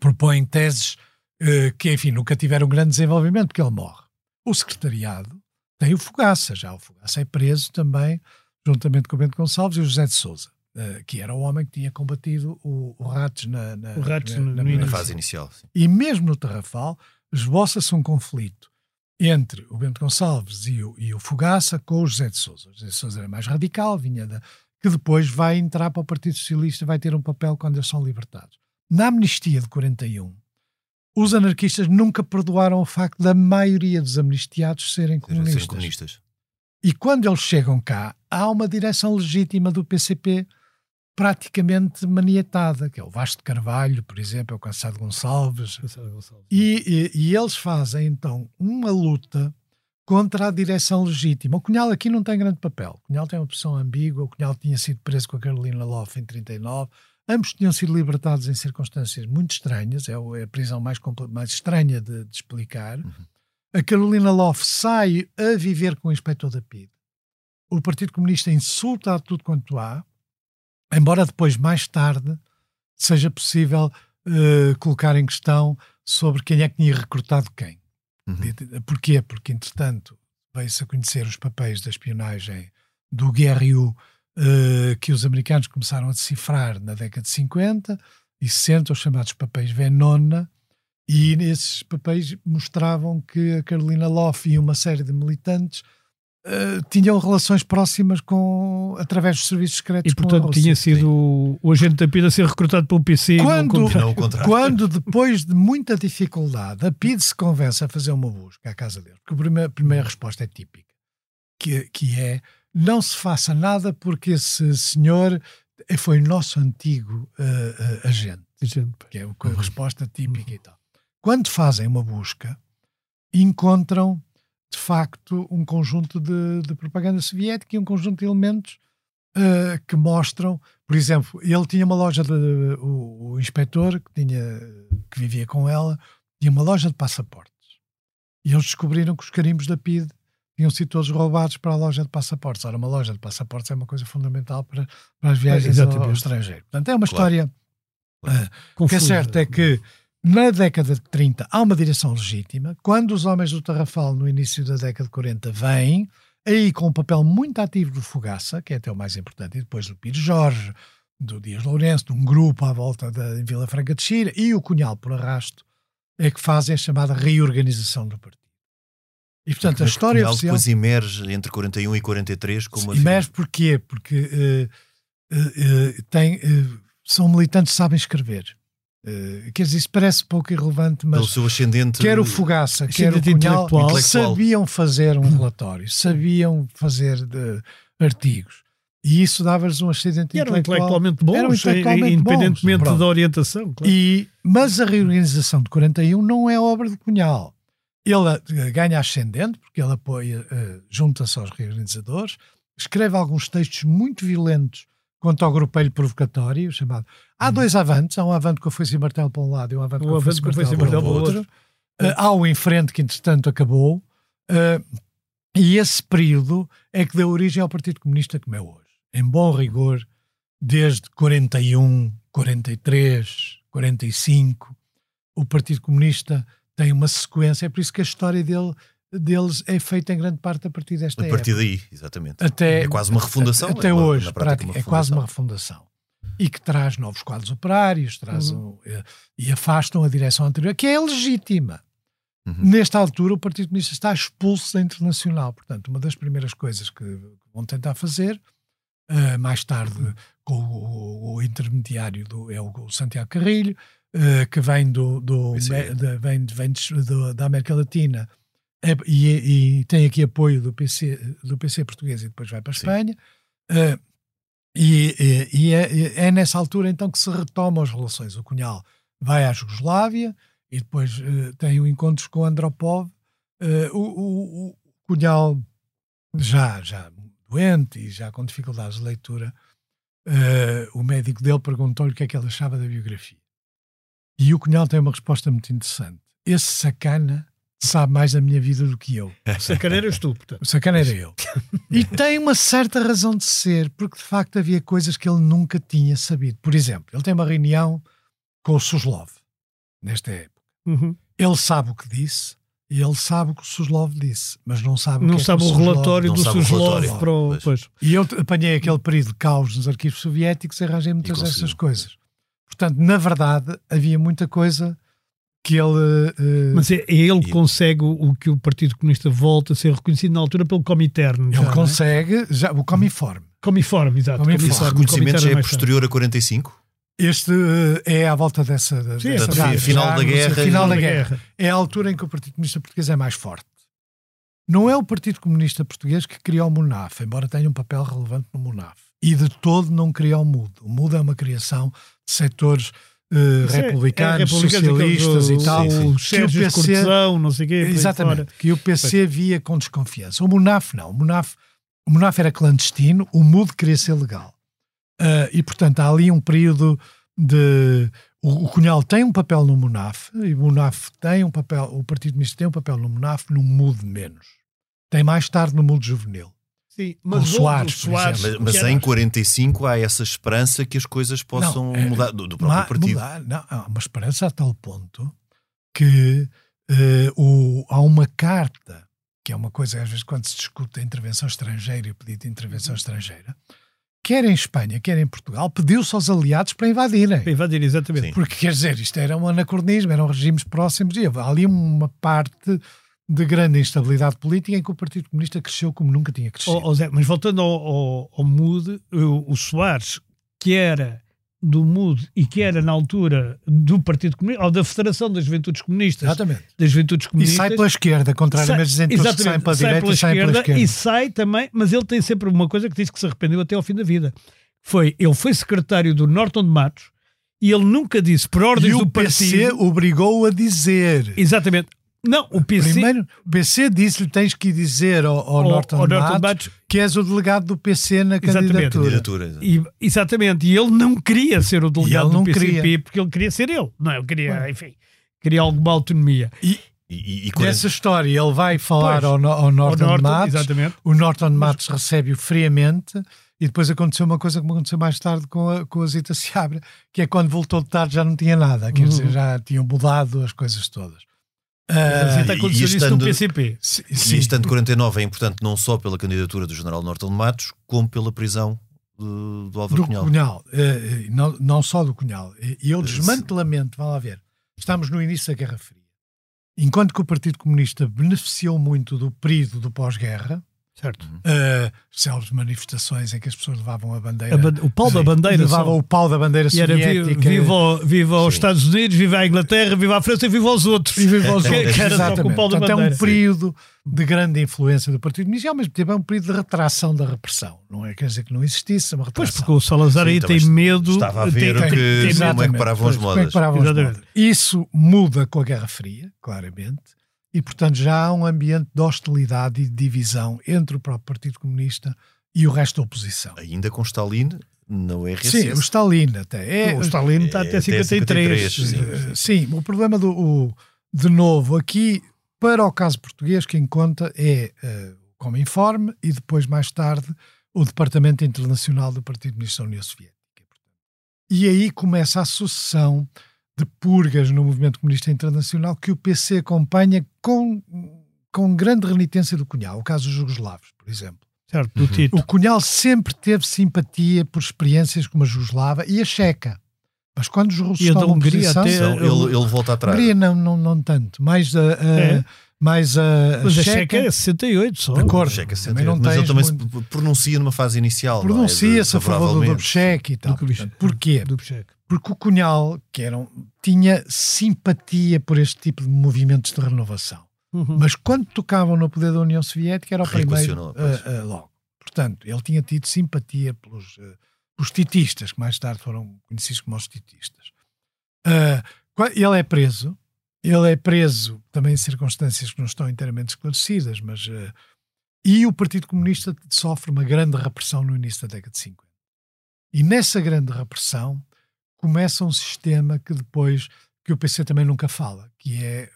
propõe teses eh, que, enfim, nunca tiveram grande desenvolvimento, porque ele morre. O secretariado tem o Fogaça, já o Fogaça é preso também juntamente com o Bento Gonçalves e o José de Souza, uh, que era o homem que tinha combatido o, o Ratos na, na, o Ratos na, na, na fase inicial. Sim. E mesmo no Tarrafal, esboça-se um conflito entre o Bento Gonçalves e o, e o Fogaça com o José de Souza. O José de Souza era mais radical, vinha da, que depois vai entrar para o Partido Socialista, vai ter um papel quando eles são libertados. Na amnistia de 41, os anarquistas nunca perdoaram o facto da maioria dos amnistiados serem comunistas. Serem comunistas. E quando eles chegam cá, há uma direção legítima do PCP praticamente maniatada, que é o Vasco de Carvalho, por exemplo, é o Cansado Gonçalves. Gonçalves. E, e, e, eles fazem então uma luta contra a direção legítima. O Cunhal aqui não tem grande papel. O Cunhal tem uma posição ambígua, o Cunhal tinha sido preso com a Carolina Loff em 39, ambos tinham sido libertados em circunstâncias muito estranhas, é, é a prisão mais, mais estranha de, de explicar. Uhum. A Carolina Loff sai a viver com o inspetor da PID. O Partido Comunista insulta a tudo quanto há, embora depois, mais tarde, seja possível uh, colocar em questão sobre quem é que tinha recrutado quem. Uhum. Porquê? Porque, entretanto, veio-se a conhecer os papéis da espionagem do GRU uh, que os americanos começaram a decifrar na década de 50 e 60, os chamados papéis Venona, e nesses papéis mostravam que a Carolina Loff e uma série de militantes uh, tinham relações próximas com através dos serviços secretos. E portanto tinha sido o agente da PID a ser recrutado pelo PC. Quando, não, quando depois de muita dificuldade a PID se convence a fazer uma busca à casa dele, porque a primeira, a primeira resposta é típica, que, que é não se faça nada porque esse senhor foi nosso antigo uh, uh, agente, que é a resposta típica uhum. e tal. Quando fazem uma busca, encontram de facto um conjunto de, de propaganda soviética e um conjunto de elementos uh, que mostram, por exemplo, ele tinha uma loja de o, o inspetor que tinha que vivia com ela tinha uma loja de passaportes e eles descobriram que os carimbos da PID tinham sido todos roubados para a loja de passaportes. Ora, uma loja de passaportes é uma coisa fundamental para, para as viagens é, ao, ao, estrangeiro. Portanto, é uma claro. história. Uh, o que é certo é que na década de 30 há uma direção legítima. Quando os homens do Tarrafal, no início da década de 40, vêm, aí com um papel muito ativo do Fogaça, que é até o mais importante, e depois do Pires Jorge, do Dias Lourenço, de um grupo à volta da Vila Franca de Xira, e o Cunhal por arrasto, é que fazem a chamada reorganização do partido. E portanto, a história Cunhal oficial... depois emerge entre 41 e 43 como Emerge porquê? Porque uh, uh, uh, tem, são militantes que sabem escrever. Uh, quer dizer, isso parece pouco irrelevante, mas o seu ascendente, quer o Fogaça, quer o Cunhal, sabiam fazer um relatório, sabiam fazer de, artigos. E isso dava-lhes um ascendente eram intelectualmente bons, eram intelectualmente independentemente bons, da orientação. Claro. E, mas a reorganização de 41 não é obra de Cunhal. Ele ganha ascendente, porque ele apoia, uh, junta-se aos reorganizadores, escreve alguns textos muito violentos quanto ao grupelho provocatório, chamado. Há hum. dois avantes, há um avante com a foice e martelo para um lado e um avante com a foice e martelo, para o outro. Uh, há o em frente que, entretanto, acabou. Uh, e esse período é que deu origem ao Partido Comunista como é hoje. Em bom rigor, desde 41, 43, 45, o Partido Comunista tem uma sequência. É por isso que a história dele deles é feita em grande parte a partir desta época. A partir época. daí, exatamente. Até, é quase uma refundação. Até é uma, hoje, prática, é quase uma refundação. E que traz novos quadros operários, traz uhum. um, eh, e afastam a direção anterior, que é legítima. Uhum. Nesta altura, o Partido Comunista está expulso da internacional. Portanto, uma das primeiras coisas que vão tentar fazer, uh, mais tarde, uhum. com o, o, intermediário do, é o, Santiago Carrilho, uh, que vem, do, do, de, vem, vem do, da América Latina é, e, e, tem aqui apoio do PC, do PC português e depois vai para a Espanha. Uh, e, e é, é, nessa altura então que se retomam as relações. O Cunhal vai à Jugoslávia e depois uh, tem encontros com Andropov. Uh, o, o, o, Cunhal, já, já doente e já com dificuldades de leitura, o médico dele perguntou-lhe o que é que ele achava da biografia. E o Cunhal tem uma resposta muito interessante. Esse sacana sabe mais da minha vida do que eu. O sacana eras tu, portanto. O sacana era eu. E tem uma certa razão de ser, porque de facto havia coisas que ele nunca tinha sabido. Por exemplo, ele tem uma reunião com o Suslov, nesta época. Uhum. Ele sabe o que disse, e ele sabe o que o Suslov disse, mas não sabe não o que sabe é o relatório do Suslov. Para o... Pois. E eu apanhei aquele período de caos nos arquivos soviéticos e arranjei muitas dessas coisas. Portanto, na verdade, havia muita coisa que ele. Uh, Mas é, é ele que consegue o, que o Partido Comunista volta a ser reconhecido na altura pelo Comiterno. Ele já, é? consegue, já, o Comiforme. Comiforme, exato. Comiforme. Esse reconhecimento já é posterior a 45? Este uh, é à volta dessa. Sim, dessa já, final, já, da guerra, final da guerra. É a altura em que o Partido Comunista Português é mais forte. Não é o Partido Comunista Português que criou o MUNAF, embora tenha um papel relevante no MUNAF. E de todo não criou o MUD. O MUD é uma criação de setores Uh, republicanos, é, é socialistas e tal, o, que o PC, Cortesão, não sei quê, exatamente, que o PC via com desconfiança. O Munaf não, o Munaf, o Munaf era clandestino, o MUD queria ser legal. Uh, e portanto há ali um período de o, o Cunhal tem um papel no Munaf e o Munaf tem um papel, o Partido Misto tem um papel no Munaf, no MUD menos. Tem mais tarde no MUD juvenil. Sim, mas Soares, Soares mas, mas em 45 há essa esperança que as coisas possam não, é, mudar do, do próprio partido. Mudar, não, há uma esperança a tal ponto que uh, o, há uma carta, que é uma coisa, às vezes, quando se discute a intervenção estrangeira e o pedido de intervenção estrangeira, quer em Espanha, quer em Portugal, pediu-se aos aliados para invadirem. Para invadir, exatamente. Sim. Porque, quer dizer, isto era um anacronismo, eram regimes próximos e havia ali uma parte de grande instabilidade política em que o Partido Comunista cresceu como nunca tinha crescido. Oh, oh Zé, mas voltando ao, ao, ao MUD, o, o Soares, que era do MUD e que era na altura do Partido Comunista, ou da Federação das Juventudes Comunistas. Exatamente. Das Juventudes Comunistas. E sai pela esquerda, contrariamente dizendo que saem pela sai direita, sai pela esquerda. E sai também, mas ele tem sempre uma coisa que diz que se arrependeu até ao fim da vida. Foi, ele foi secretário do Norton de Matos e ele nunca disse, por ordens do partido... E o PC obrigou a dizer. Exatamente. Não, o PC. Primeiro, o PC disse-lhe tens que dizer ao, ao, ao Norton, ao Norton Matos, Matos que és o delegado do PC na exatamente. candidatura. E, exatamente. E ele não queria ser o delegado do PCP queria. porque ele queria ser ele. Não, ele queria, enfim, queria alguma autonomia. E, e, e Nessa história ele vai falar pois, ao, ao, Norton, Norton Matos. Exatamente. O Norton Matos recebe-o friamente. E depois aconteceu uma coisa que aconteceu mais tarde com a, com a Zita Seabra, que é quando voltou de tarde já não tinha nada, quer uhum. dizer, já tinham mudado as coisas todas. Uh, no PCP. Sim. E estando 49 é importante não só pela candidatura do general Norton Matos, como pela prisão do, do Álvaro do Cunhal. Cunhal. Uh, não, não só do Cunhal. E o desmantelamento, vamos lá ver, estamos no início da Guerra Fria. Enquanto que o Partido Comunista beneficiou muito do período do pós-guerra, Certo. Uh, célebres manifestações em que as pessoas levavam a bandeira. A o pau da bandeira. Levavam o pau da bandeira e soviética. Era viva, viva os Estados Unidos, viva a Inglaterra, viva a França e viva os outros. E viva os outros. Que, Exatamente. Com o pau da Portanto, bandeira. é um período de grande influência do Partido Comunista e ao mesmo tempo é um período de retração da repressão. Não é quer dizer que não existisse uma retração. Pois porque o Salazar Sim, aí tem medo. Estava a ver tem, que, tem, como é que paravam as modas. É paravam as modas. Isso muda com a Guerra Fria, claramente e, portanto, já há um ambiente de hostilidade e de divisão entre o próprio Partido Comunista e o resto da oposição. Ainda com Stalin na URSS. Sim, o Stalin até. É, o Stalin está até 53. 53 sim, sim, o problema do. O, de novo, aqui, para o caso português, quem conta é uh, o Cominforme e depois, mais tarde, o Departamento Internacional do Partido Comunista da União Soviética. E aí começa a sucessão de purgas no movimento comunista internacional que o PC acompanha com, com grande renitência do Cunhal, o caso dos jugoslavos, por exemplo. Certo, do Tito. O Cunhal sempre teve simpatia por experiências como a jugoslava e a checa. Mas quando os russos e tomam Hungria posição, até, ele, ele volta atrás. Hungria não, não, não tanto. Mais a, a é. Mais a, Mas a Checa é 68 só. De cor. Checa é 68. Não mas ele também muito... se pronuncia numa fase inicial. É? Pronuncia-se é? a favor do Dobchek e tal. Do Porquê? Do porque o Cunhal que era, tinha simpatia por este tipo de movimentos de renovação. Uhum. Mas quando tocavam no poder da União Soviética era o primeiro uh, uh, logo. Portanto, ele tinha tido simpatia pelos, uh, pelos titistas, que mais tarde foram conhecidos como os titistas. ele é preso, ele é preso também em circunstâncias que não estão inteiramente esclarecidas, mas e o Partido Comunista sofre uma grande repressão no início da década de 50. E nessa grande repressão, começa um sistema que depois, que o PC também nunca fala, que é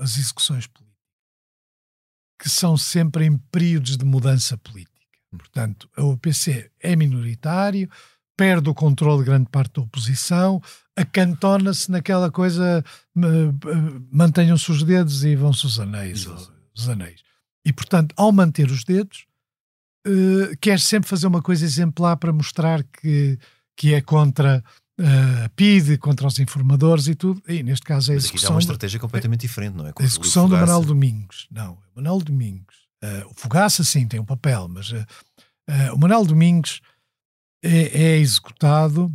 as execuções políticas, que são sempre em períodos de mudança política. Portanto, o PC é minoritário, perde o controle de grande parte da oposição, acantona-se naquela coisa, mantenham-se os dedos e vão-se os anéis, os anéis. E, portanto, ao manter os dedos, uh, quer sempre fazer uma coisa exemplar para mostrar que, que é contra uh, PIDE, contra os informadores e tudo. E neste caso é a execução. Mas aqui uma estratégia completamente diferente, não é? a execução do Manuel Domingos. Não, o Manuel Domingos. Uh, o Fogaça, sim, tem um papel, mas uh, o Manuel Domingos é, é executado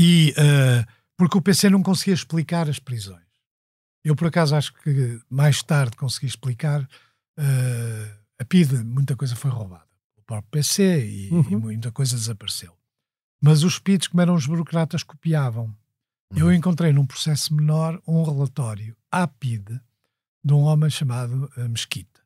e porque o PC não conseguia explicar as prisões. Eu, por acaso, acho que mais tarde consegui explicar. a PIDE, muita coisa foi roubada. O próprio PC e, uhum. e muita coisa desapareceu. Mas os PIDs, como eram os burocratas, copiavam. Uhum. Eu encontrei num processo menor um relatório à PID de um homem chamado uh, Mesquita,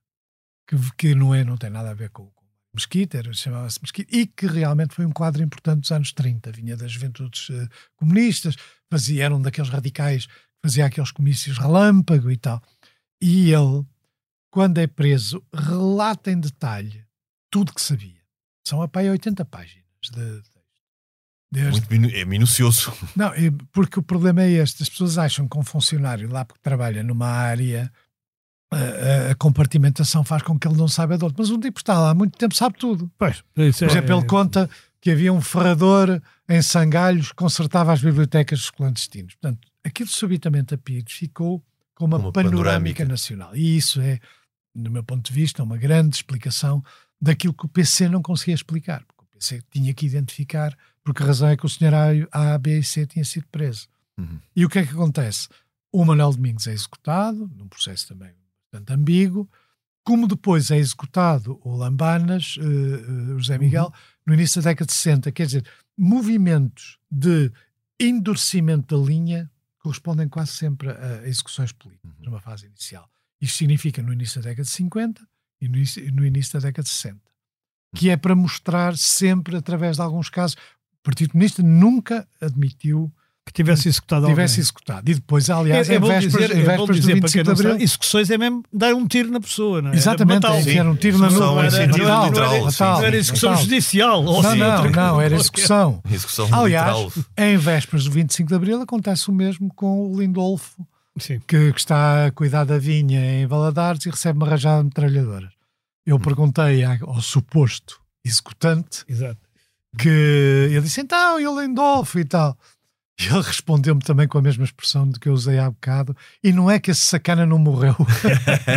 que, que não, é, não tem nada a ver com, com Mesquita, chamava-se Mesquita, e que realmente foi um quadro importante dos anos 30. Vinha das juventudes uh, comunistas, fazia, era um daqueles radicais que fazia aqueles comícios relâmpago e tal. E ele, quando é preso, relata em detalhe tudo que sabia. São a pai 80 páginas de. Desde... Minu é minucioso. Não, porque o problema é este: as pessoas acham que um funcionário lá porque trabalha numa área a, a, compartimentação faz com que ele não saiba de outro. Mas um tipo está lá há muito tempo, sabe tudo. Pois, Por exemplo, é, ele conta que havia um ferrador em Sangalhos que consertava as bibliotecas dos clandestinos. Portanto, aquilo subitamente a PID ficou com uma, uma panorâmica, panorâmica nacional. E isso é, do meu ponto de vista, uma grande explicação daquilo que o PC não conseguia explicar. Porque o PC tinha que identificar porque a razão é que o senhor A, A B e C tinha sido preso. Uhum. E o que é que acontece? O Manuel Domingos é executado, num processo também bastante ambíguo, como depois é executado o Lambanas, uh, uh, José Miguel, uhum. no início da década de 60. Quer dizer, movimentos de endurecimento da linha correspondem quase sempre a execuções políticas, uhum. numa fase inicial. Isto significa no início da década de 50 e no início, no início da década de 60. Que é para mostrar sempre, através de alguns casos, o Partido Comunista nunca admitiu que tivesse executado tivesse alguém. executado. E depois, aliás, é, é em vésperas, dizer, em vésperas do 25 de Abril... execuções é mesmo dar um tiro na pessoa, não é? Exatamente, era, era um tiro na nuca. Não, era, não, não era execução judicial. Não, não, não, não, era execução. execução aliás, em vésperas do 25 de Abril acontece o mesmo com o Lindolfo, que, que, está a cuidar da vinha em Valadares e recebe uma rajada de metralhadoras. Eu hum. perguntei ao suposto executante Exato. que ele disse, então, e o Lindolfo e tal... E ele respondeu-me também com a mesma expressão de que eu usei há bocado, e não é que esse sacana não morreu.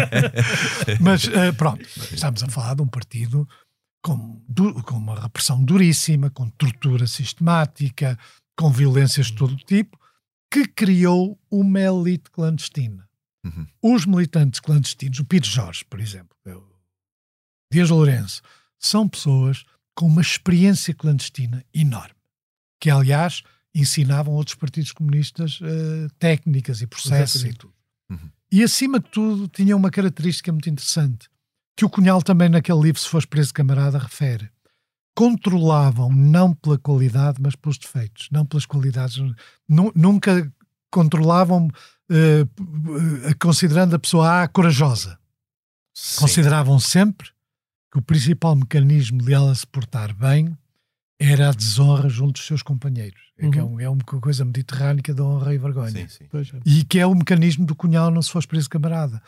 Mas uh, pronto, estamos a falar de um partido com, com uma repressão duríssima, com tortura sistemática, com violências de todo tipo, que criou uma elite clandestina. Uhum. Os militantes clandestinos, o Pires Jorge, por exemplo, o Dias Lourenço, são pessoas com uma experiência clandestina enorme, que aliás ensinavam outros partidos comunistas uh, técnicas e processos Exatamente. e tudo. Uhum. E acima de tudo tinha uma característica muito interessante, que o Cunhal também naquele livro, se fores preso camarada, refere. Controlavam não pela qualidade, mas pelos defeitos, não pelas qualidades. Nunca controlavam uh, considerando a pessoa A corajosa. Sim. Consideravam sempre que o principal mecanismo de ela se portar bem era a desonra junto dos seus companheiros. Uhum. É, é, um, é, uma coisa mediterrânica de honra e vergonha. Sim, sim. É. E que é o mecanismo do cunhal não se fosse preso camarada.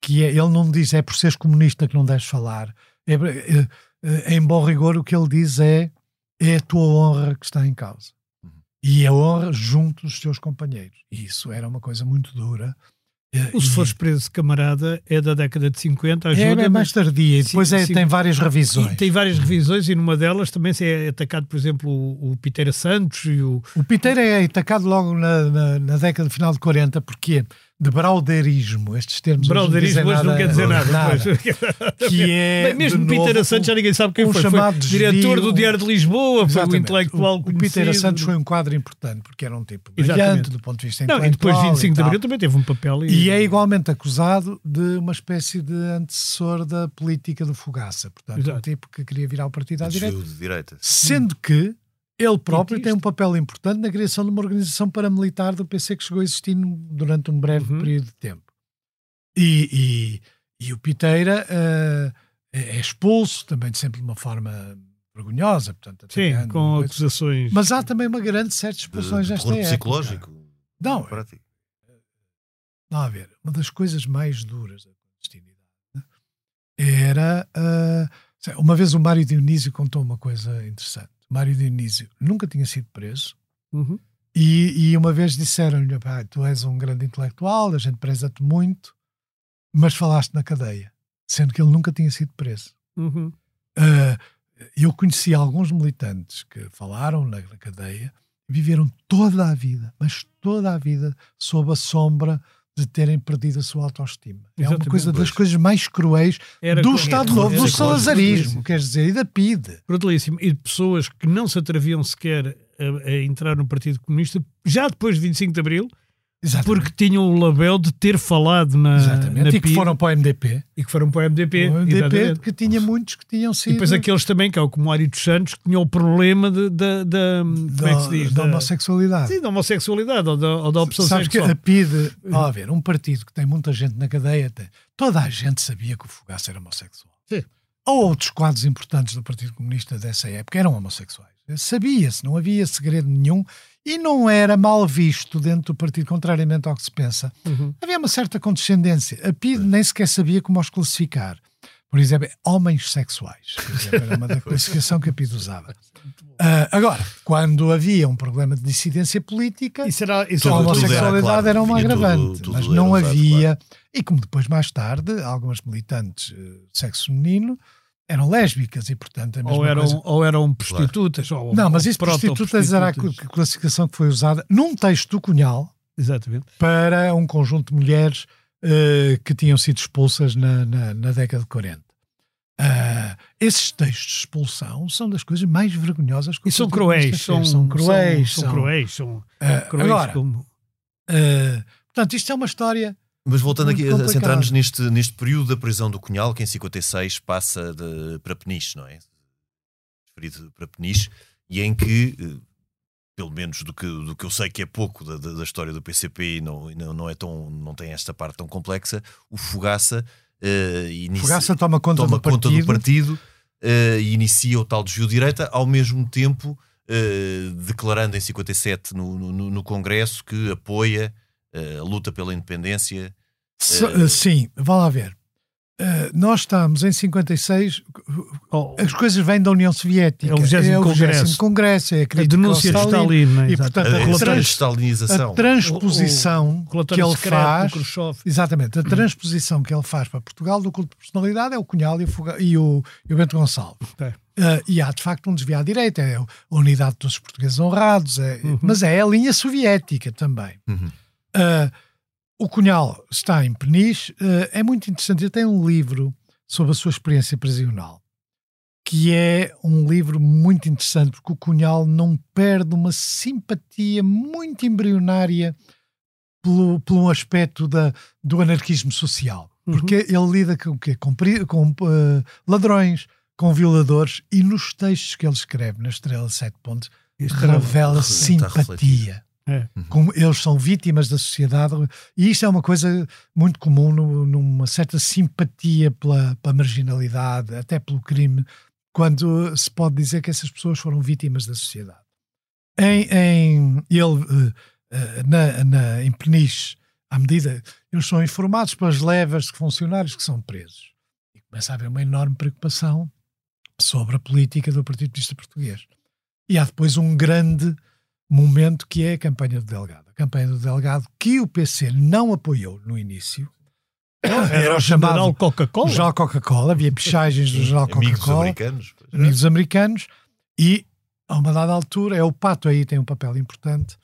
Que é, ele não diz é por seres comunista que não deves falar. É, é, é, em bom rigor, o que ele diz é é a tua honra que está em causa. Uhum. E a honra junto dos teus companheiros. E isso era uma coisa muito dura o Se Fores Preso Camarada é da década de 50, ajuda. É, é mais tardia, e depois é, tem várias revisões. tem várias revisões e numa delas também se é atacado, por exemplo, o, o Piteira Santos e o... O Piteira é atacado logo na, na, na década final de 40, porque de brauderismo, estes termos brauderismo hoje não quer dizer nada, nada. que é Bem, mesmo Peter Santos já ninguém sabe quem um foi, foi diretor do Diário de Lisboa, Exatamente. foi um intelectual o, o Peter Santos foi um quadro importante porque era um tipo brilhante do ponto de vista não, intelectual e depois 25 de Abril também teve um papel e... e é igualmente acusado de uma espécie de antecessor da política do Fogaça portanto Exato. um tipo que queria virar o partido à direita, direita. sendo que ele próprio tem um papel importante na criação de uma organização paramilitar do PC que chegou a existir durante um breve uhum. período de tempo. E, e, e o Piteira uh, é expulso também de sempre de uma forma vergonhosa. Portanto, Sim, com acusações. Mas há também uma grande série de expulsões de, nesta época. psicológico. Não. Não, a ver, uma das coisas mais duras da clandestinidade era. Uh, uma vez o Mário Dionísio contou uma coisa interessante. Mário Dionísio nunca tinha sido preso. Uhum. E, e, uma vez disseram-lhe: tu és um grande intelectual, a gente preza-te muito, mas falaste na cadeia, sendo que ele nunca tinha sido preso. Uhum. Uh, eu conheci alguns militantes que falaram na, na cadeia, viveram toda a vida, mas toda a vida, sob a sombra de terem perdido a sua autoestima. Exatamente, é uma coisa das coisas mais cruéis era do Estado era, Novo, do salazarismo, quer dizer, e da PIDE. Brutalíssimo. E de pessoas que não se atreviam sequer a, a, entrar no Partido Comunista, já depois de 25 de Abril, Exatamente. Porque tinham o label de ter falado na. Exatamente. Na e que foram para o MDP. E que foram para o MDP. O MDP, que tinha muitos que tinham sido. E depois aqueles também, que é o como Mário dos Santos, que tinham o problema de, de, de, da, como é que se diz? Da, homossexualidade. Sim, da homossexualidade ou da, ou da opção Sabes sexual. que a PIDE, a ver, um partido que tem muita gente na cadeia, toda a gente sabia que o Fogaça era homossexual. Sim. ou outros quadros importantes do Partido Comunista dessa época eram homossexuais. Sabia-se, não havia segredo nenhum e não era mal visto dentro do partido, contrariamente ao que se pensa. Uhum. Havia uma certa condescendência. A PID nem sequer sabia como os classificar. Por exemplo, homens sexuais. Exemplo, era uma da classificação que a PID usava. Uh, agora, quando havia um problema de dissidência política, isso era, isso a homossexualidade era, claro, era um agravante. Tudo, tudo mas não havia. Claro. E como depois, mais tarde, algumas militantes uh, sexo feminino eram lésbicas e, portanto, ou eram, coisa... ou eram prostitutas. Claro. Ou, não, mas isso prostitutas era a classificação que foi usada num texto do Cunhal Exatamente. para um conjunto de mulheres uh, que tinham sido expulsas na, na, na década de 40. Uh, esses textos de expulsão são das coisas mais vergonhosas que E são cruéis, são, são, cruéis. São, são cruéis, são, uh, cruéis agora, como... uh, portanto, isto é uma história. Mas voltando aqui a centrar-nos neste, neste período da prisão do Cunhal, que em 56 passa de, para Peniche, não é? Referido para Peniche, e em que, pelo menos do que, do que eu sei que é pouco da, da história do PCP e não, não, não, é tão, não tem esta parte tão complexa, o Fogaça Uh, inicia, Fogaça toma conta toma do conta partido, do partido uh, e inicia o tal desvio-direita, ao mesmo tempo uh, declarando em 57 no, no, no Congresso que apoia a luta pela independência. sim, vá lá ver. Uh, nós estamos em 56, oh, as coisas vêm da União Soviética. É o 20 é o Congresso. Congresso, é a, a denúncia de Stalin. Né? E, portanto, a, a, trans, a transposição o, o que ele faz. Exatamente, a transposição que ele faz para Portugal do culto de personalidade é o Cunhal e o, e o, e o Bento Gonçalves. É. Uh, e há de facto um desvio à direita, é a unidade de todos os portugueses honrados, é, uhum. mas é a linha soviética também. Uhum. Uh, o Cunhal está em Peniche, eh, é muito interessante. Ele tem um livro sobre a sua experiência prisional, que é um livro muito interessante, porque o Cunhal não perde uma simpatia muito embrionária pelo, pelo aspecto da, do anarquismo social. Uhum. Porque ele lida com, com, com uh, ladrões, com violadores, e nos textos que ele escreve na Estrela Sete Pontos, revela simpatia. É. Uhum. Como eles são vítimas da sociedade, e isto é uma coisa muito comum no, numa certa simpatia pela, pela, marginalidade, até pelo crime, quando se pode dizer que essas pessoas foram vítimas da sociedade. Em, em ele, eh, na, na, em Peniche, à medida eles são informados pelas levas de funcionários que são presos, e começa a haver uma enorme preocupação sobre a política do Partido Comunista Português. E há depois um grande momento que é a campanha do Delgado. A campanha do Delgado que o PC não apoiou no início. Era, o chamado Coca-Cola. Geral Coca-Cola, havia pichagens do Geral Coca-Cola. americanos. Amigos americanos. E, a uma dada altura, é o Pato aí tem um papel importante.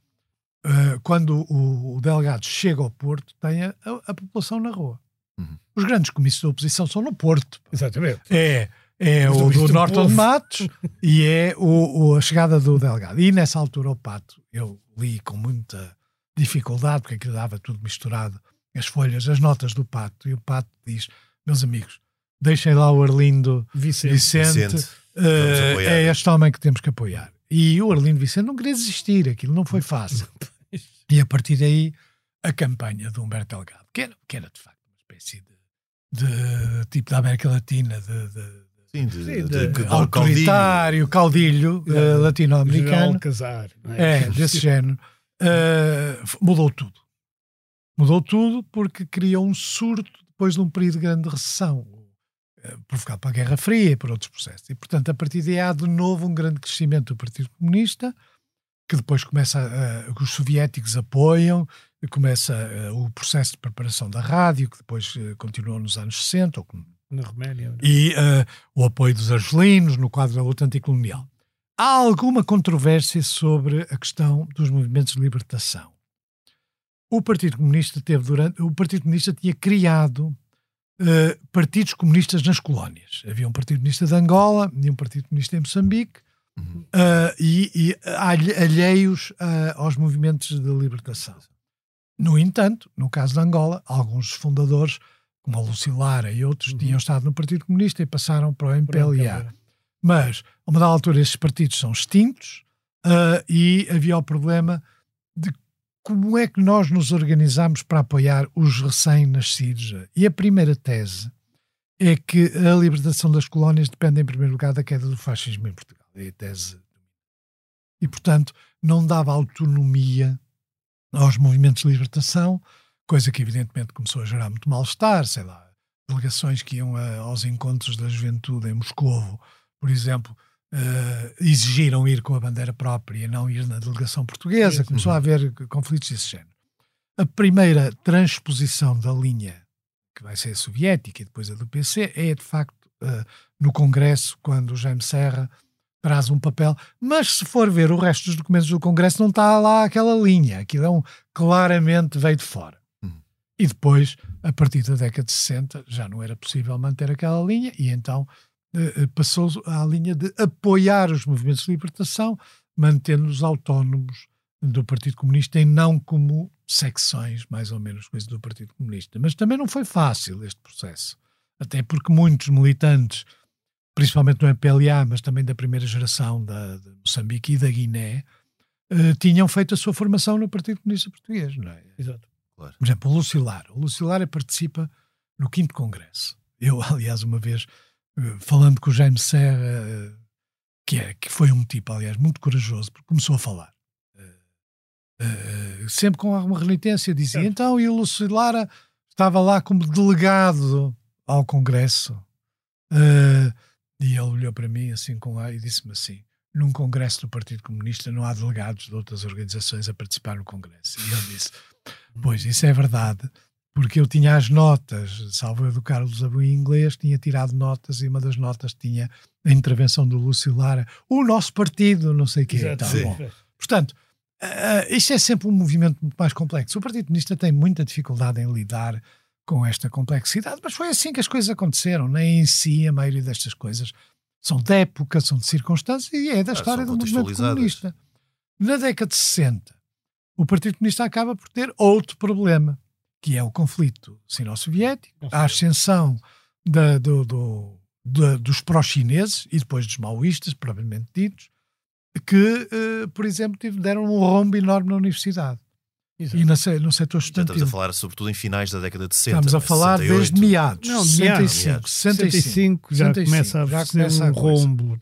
Uh, quando o, o, Delgado chega ao Porto, tem a, a, a população na rua. Uhum. Os grandes comícios da oposição são no Porto. Exatamente. É é o do Norton de Matos e é o, o, a chegada do Delgado. E nessa altura o Pato, eu li com muita dificuldade, porque aquilo dava tudo misturado, as folhas, as notas do Pato, e o Pato diz, meus amigos, deixem lá o Arlindo Vicente, Vicente, Vicente uh, é este homem que temos que apoiar. E o Arlindo Vicente não queria desistir, aquilo não foi fácil. e a partir daí, a campanha do Humberto Delgado, que era, que era de facto uma espécie de, de tipo da América Latina, de, de Sim, de, Sim, de, de, autoritário, caudilho, caudilho uh, latino-americano. Casar, é? é? desse género. Uh, mudou tudo. Mudou tudo porque criou um surto depois de um período de grande recessão, uh, provocado pela Guerra Fria e por outros processos. E, portanto, a partir daí há de novo um grande crescimento do Partido Comunista, que depois começa, uh, os soviéticos apoiam, começa o processo de preparação da rádio, que depois uh, continuou nos anos 60, ou na Roménia. E uh, o apoio dos argelinos no quadro da luta anticolonial. Há alguma controvérsia sobre a questão dos movimentos de libertação. O Partido Comunista teve durante, o Partido Comunista tinha criado uh, partidos comunistas nas colónias. Havia um Partido Comunista de Angola e um Partido Comunista em Moçambique, uhum. uh, e, e alheios aos movimentos de libertação. No entanto, no caso de Angola, alguns fundadores como a Lucilara e outros, uhum. tinham estado no Partido Comunista e passaram para o MPLA. Mas, a uma dada altura, esses partidos são extintos uh, e havia o problema de como é que nós nos organizamos para apoiar os recém-nascidos. E a primeira tese é que a libertação das colónias depende, em primeiro lugar, da queda do fascismo em Portugal. É a tese. E, portanto, não dava autonomia aos movimentos de libertação, coisa que, evidentemente, começou a gerar muito mal-estar, sei lá, delegações que iam a, aos encontros da juventude em Moscovo, por exemplo, uh, exigiram ir com a bandeira própria e não ir na delegação portuguesa. Começou a haver conflitos desse género. A primeira transposição da linha, que vai ser a soviética e depois a do PC, é de facto uh, no Congresso, quando o Jaime Serra traz um papel, mas se for ver o resto dos documentos do Congresso, não está lá aquela linha. Aquilo é um, claramente veio de fora. E depois, a partir da década de 60, já não era possível manter aquela linha, e então uh, passou à linha de apoiar os movimentos de libertação, mantendo-os autónomos do Partido Comunista e não como secções, mais ou menos, coisas do Partido Comunista. Mas também não foi fácil este processo, até porque muitos militantes, principalmente no MPLA, mas também da primeira geração da, de Moçambique e da Guiné, uh, tinham feito a sua formação no Partido Comunista Português, não é? Exato. Claro. Por exemplo, o Lucilar. O Lucilar participa no 5 Congresso. Eu, aliás, uma vez, uh, falando com o Jaime Serra, uh, que, é, que foi um tipo, aliás, muito corajoso, porque começou a falar Uh, sempre com alguma renitência, dizia. Então, e o Lúcio Lara estava lá como delegado ao Congresso. Uh, e ele olhou para mim assim com ar e disse-me assim: num Congresso do Partido Comunista não há delegados de outras organizações a participar no Congresso. E ele disse: Pois, isso é verdade, porque eu tinha as notas, salvo eu do Carlos Abu em inglês, tinha tirado notas e uma das notas tinha a intervenção do Lúcio Lara, o nosso partido, não sei o quê. Exato, então, Portanto, Uh, isto é sempre um movimento muito mais complexo. O Partido Comunista tem muita dificuldade em lidar com esta complexidade, mas foi assim que as coisas aconteceram. Nem em si a maioria destas coisas são de época, são de circunstâncias e é da ah, história do movimento comunista. Na década de 60, o Partido Comunista acaba por ter outro problema, que é o conflito sino-soviético, a ascensão da, do, do, da, dos pró-chineses e depois dos maoístas, provavelmente ditos, que, uh, por exemplo, deram um rombo enorme na universidade. Exato. E no, no setor estudantil. estamos a falar sobretudo em finais da década de 60. Estamos a falar 68. desde meados. Não, 65, 65, 65 já 65, começa a já começa um rombo.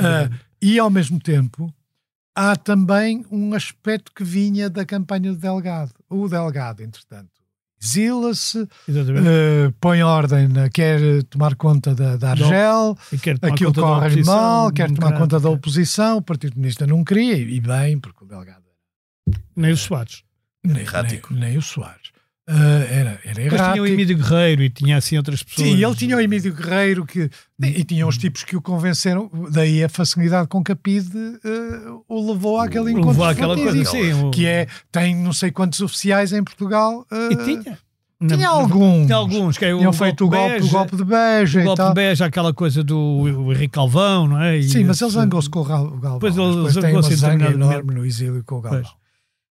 Uh, e ao mesmo tempo há também um aspecto que vinha da campanha do Delgado. O Delgado, entretanto, exila-se, uh, põe ordem, quer tomar conta da, da Argel, aquilo corre mal, quer tomar conta da oposição, o Partido Comunista não queria, e bem, porque o Delgado... Nem o Soares. Nem, nem, nem o Soares. Uh, era, era errático. Mas tinha o Emílio Guerreiro e tinha assim outras pessoas. Sim, ele tinha o Emílio Guerreiro que, e tinha os tipos que o convenceram, daí a facilidade com que a PIDE uh, o levou àquele encontro levou àquela coisa, sim, que é, tem não sei quantos oficiais em Portugal. Uh, e tinha. Tinha alguns. Tinha alguns, que é o Tinham feito o golpe, o golpe de Beja. O golpe de Beja, aquela coisa do Henrique Calvão, não é? E Sim, mas ele zangou-se com o Galvão. Depois ele zangou-se enorme no exílio com o Galvão. Pois.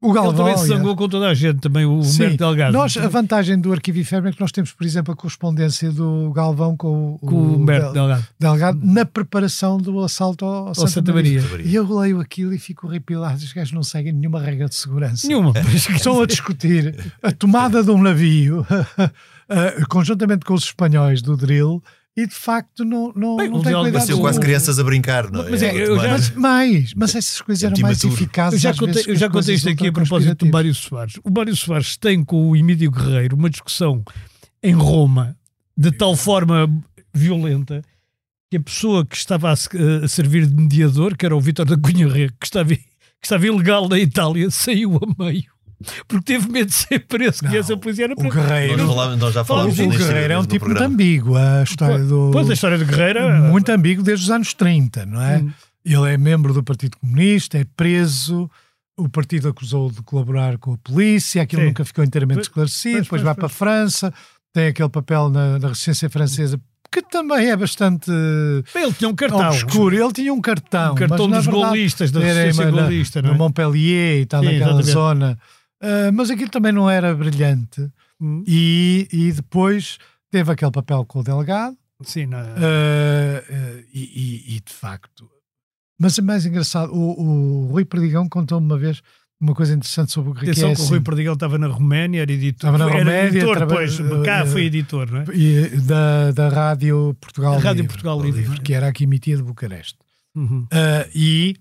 O Galvão, ele também se zangou com toda a gente, também o Humberto Delgado. Nós, a vantagem do arquivo efêmero é que nós temos, por exemplo, a correspondência do Galvão com o, com o Humberto Delgado. Delgado na preparação do assalto ao, ao Santa, Santa Maria. Maria. E eu leio aquilo e fico arrepiado. Os gajos não seguem nenhuma regra de segurança. Nenhuma. Estão a discutir a tomada de um navio, conjuntamente com os espanhóis do drill, e de facto não, não, Bem, não tem cuidado. Pareceu quase crianças a brincar, não é? Mas, é, já, mas, mais, mas essas coisas eram mais eficazes. Eu já contei, eu já contei isto aqui a propósito do Mário Soares. O Mário Soares tem com o Emílio Guerreiro uma discussão em Roma de tal forma violenta que a pessoa que estava a, a servir de mediador, que era o Vítor da Cunha Rego, que estava, que estava ilegal na Itália, saiu a meio porque teve medo de ser preso, que essa polícia era preso. O Guerreiro, nós, falamos, nós já falamos O Guerreiro é um tipo muito ambíguo. A história do. Pois, a história do Guerreiro é. Muito ambíguo desde os anos 30, não é? Hum. Ele é membro do Partido Comunista, é preso. O partido acusou de colaborar com a polícia, aquilo Sim. nunca ficou inteiramente esclarecido. Pois, depois pois, vai pois. para a França, tem aquele papel na, na resistência francesa que também é bastante ele tinha um cartão obscuro. Ele tinha um cartão, um cartão mas, dos verdade, golistas da resistência golista, no é? Montpellier e tal, Sim, naquela exatamente. zona. Uh, mas aquilo também não era brilhante. Hum. E, e depois teve aquele papel com o delegado. Sim, não... uh, uh, e, e, e, de facto. Mas é mais engraçado, o, o Rui Perdigão contou-me uma vez uma coisa interessante sobre o que Atenção é que o Rui Perdigão estava na Roménia, era editor. Estava na era Roménia, editor, traba- pois, cá eh, foi editor, não é? E da, da Rádio Portugal A Rádio Livre, Portugal Livre. que era aqui emitida de Bucareste. Uhum. Ah, e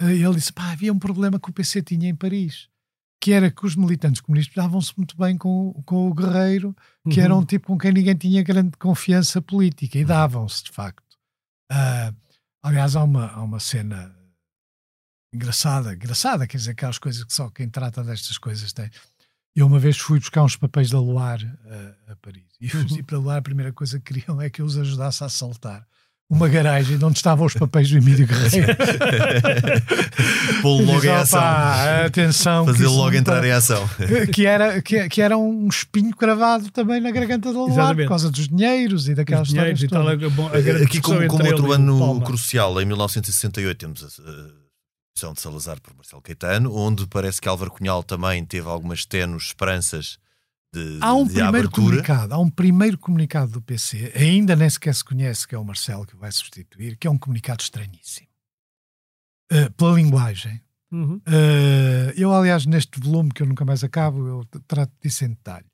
ah, ele disse: pá, havia um problema que o PC tinha em Paris, que era que os militantes comunistas davam-se muito bem com, o- com o Guerreiro, que Uhum. era um tipo com quem ninguém tinha grande confiança política, e davam-se, de facto. Ah, aliás, há uma, há uma cena engraçada, engraçada, quer dizer, aquelas coisas que só quem trata destas coisas tem. Eu uma vez fui buscar uns papéis da Luar ah, a Paris, e Uhum. fui para Luar, a primeira coisa que queriam é que eu os ajudasse a assaltar uma garagem onde estavam os papéis do Emílio Guerreiro. Pô-lo logo em ação. "Opa, atenção. que Fazer isso logo entrar tá-" em ação. Que era, que, que era um espinho cravado também na garganta do Exatamente. por causa dos dinheiros e daquelas Os dinheiros histórias e tal, a, Aqui, como, como outro e ano Palma. crucial, em 1968, temos a a decisão de Salazar por Marcelo Caetano, onde parece que Álvaro Cunhal também teve algumas tenues esperanças de, Há um de primeiro abertura. comunicado, há um primeiro comunicado do PC, ainda nem sequer se conhece que é o Marcelo que vai substituir, que é um comunicado estranhíssimo. Uh, pela linguagem. Uhum. Uh, eu, aliás, neste volume que eu nunca mais acabo, eu trato disso em detalhe.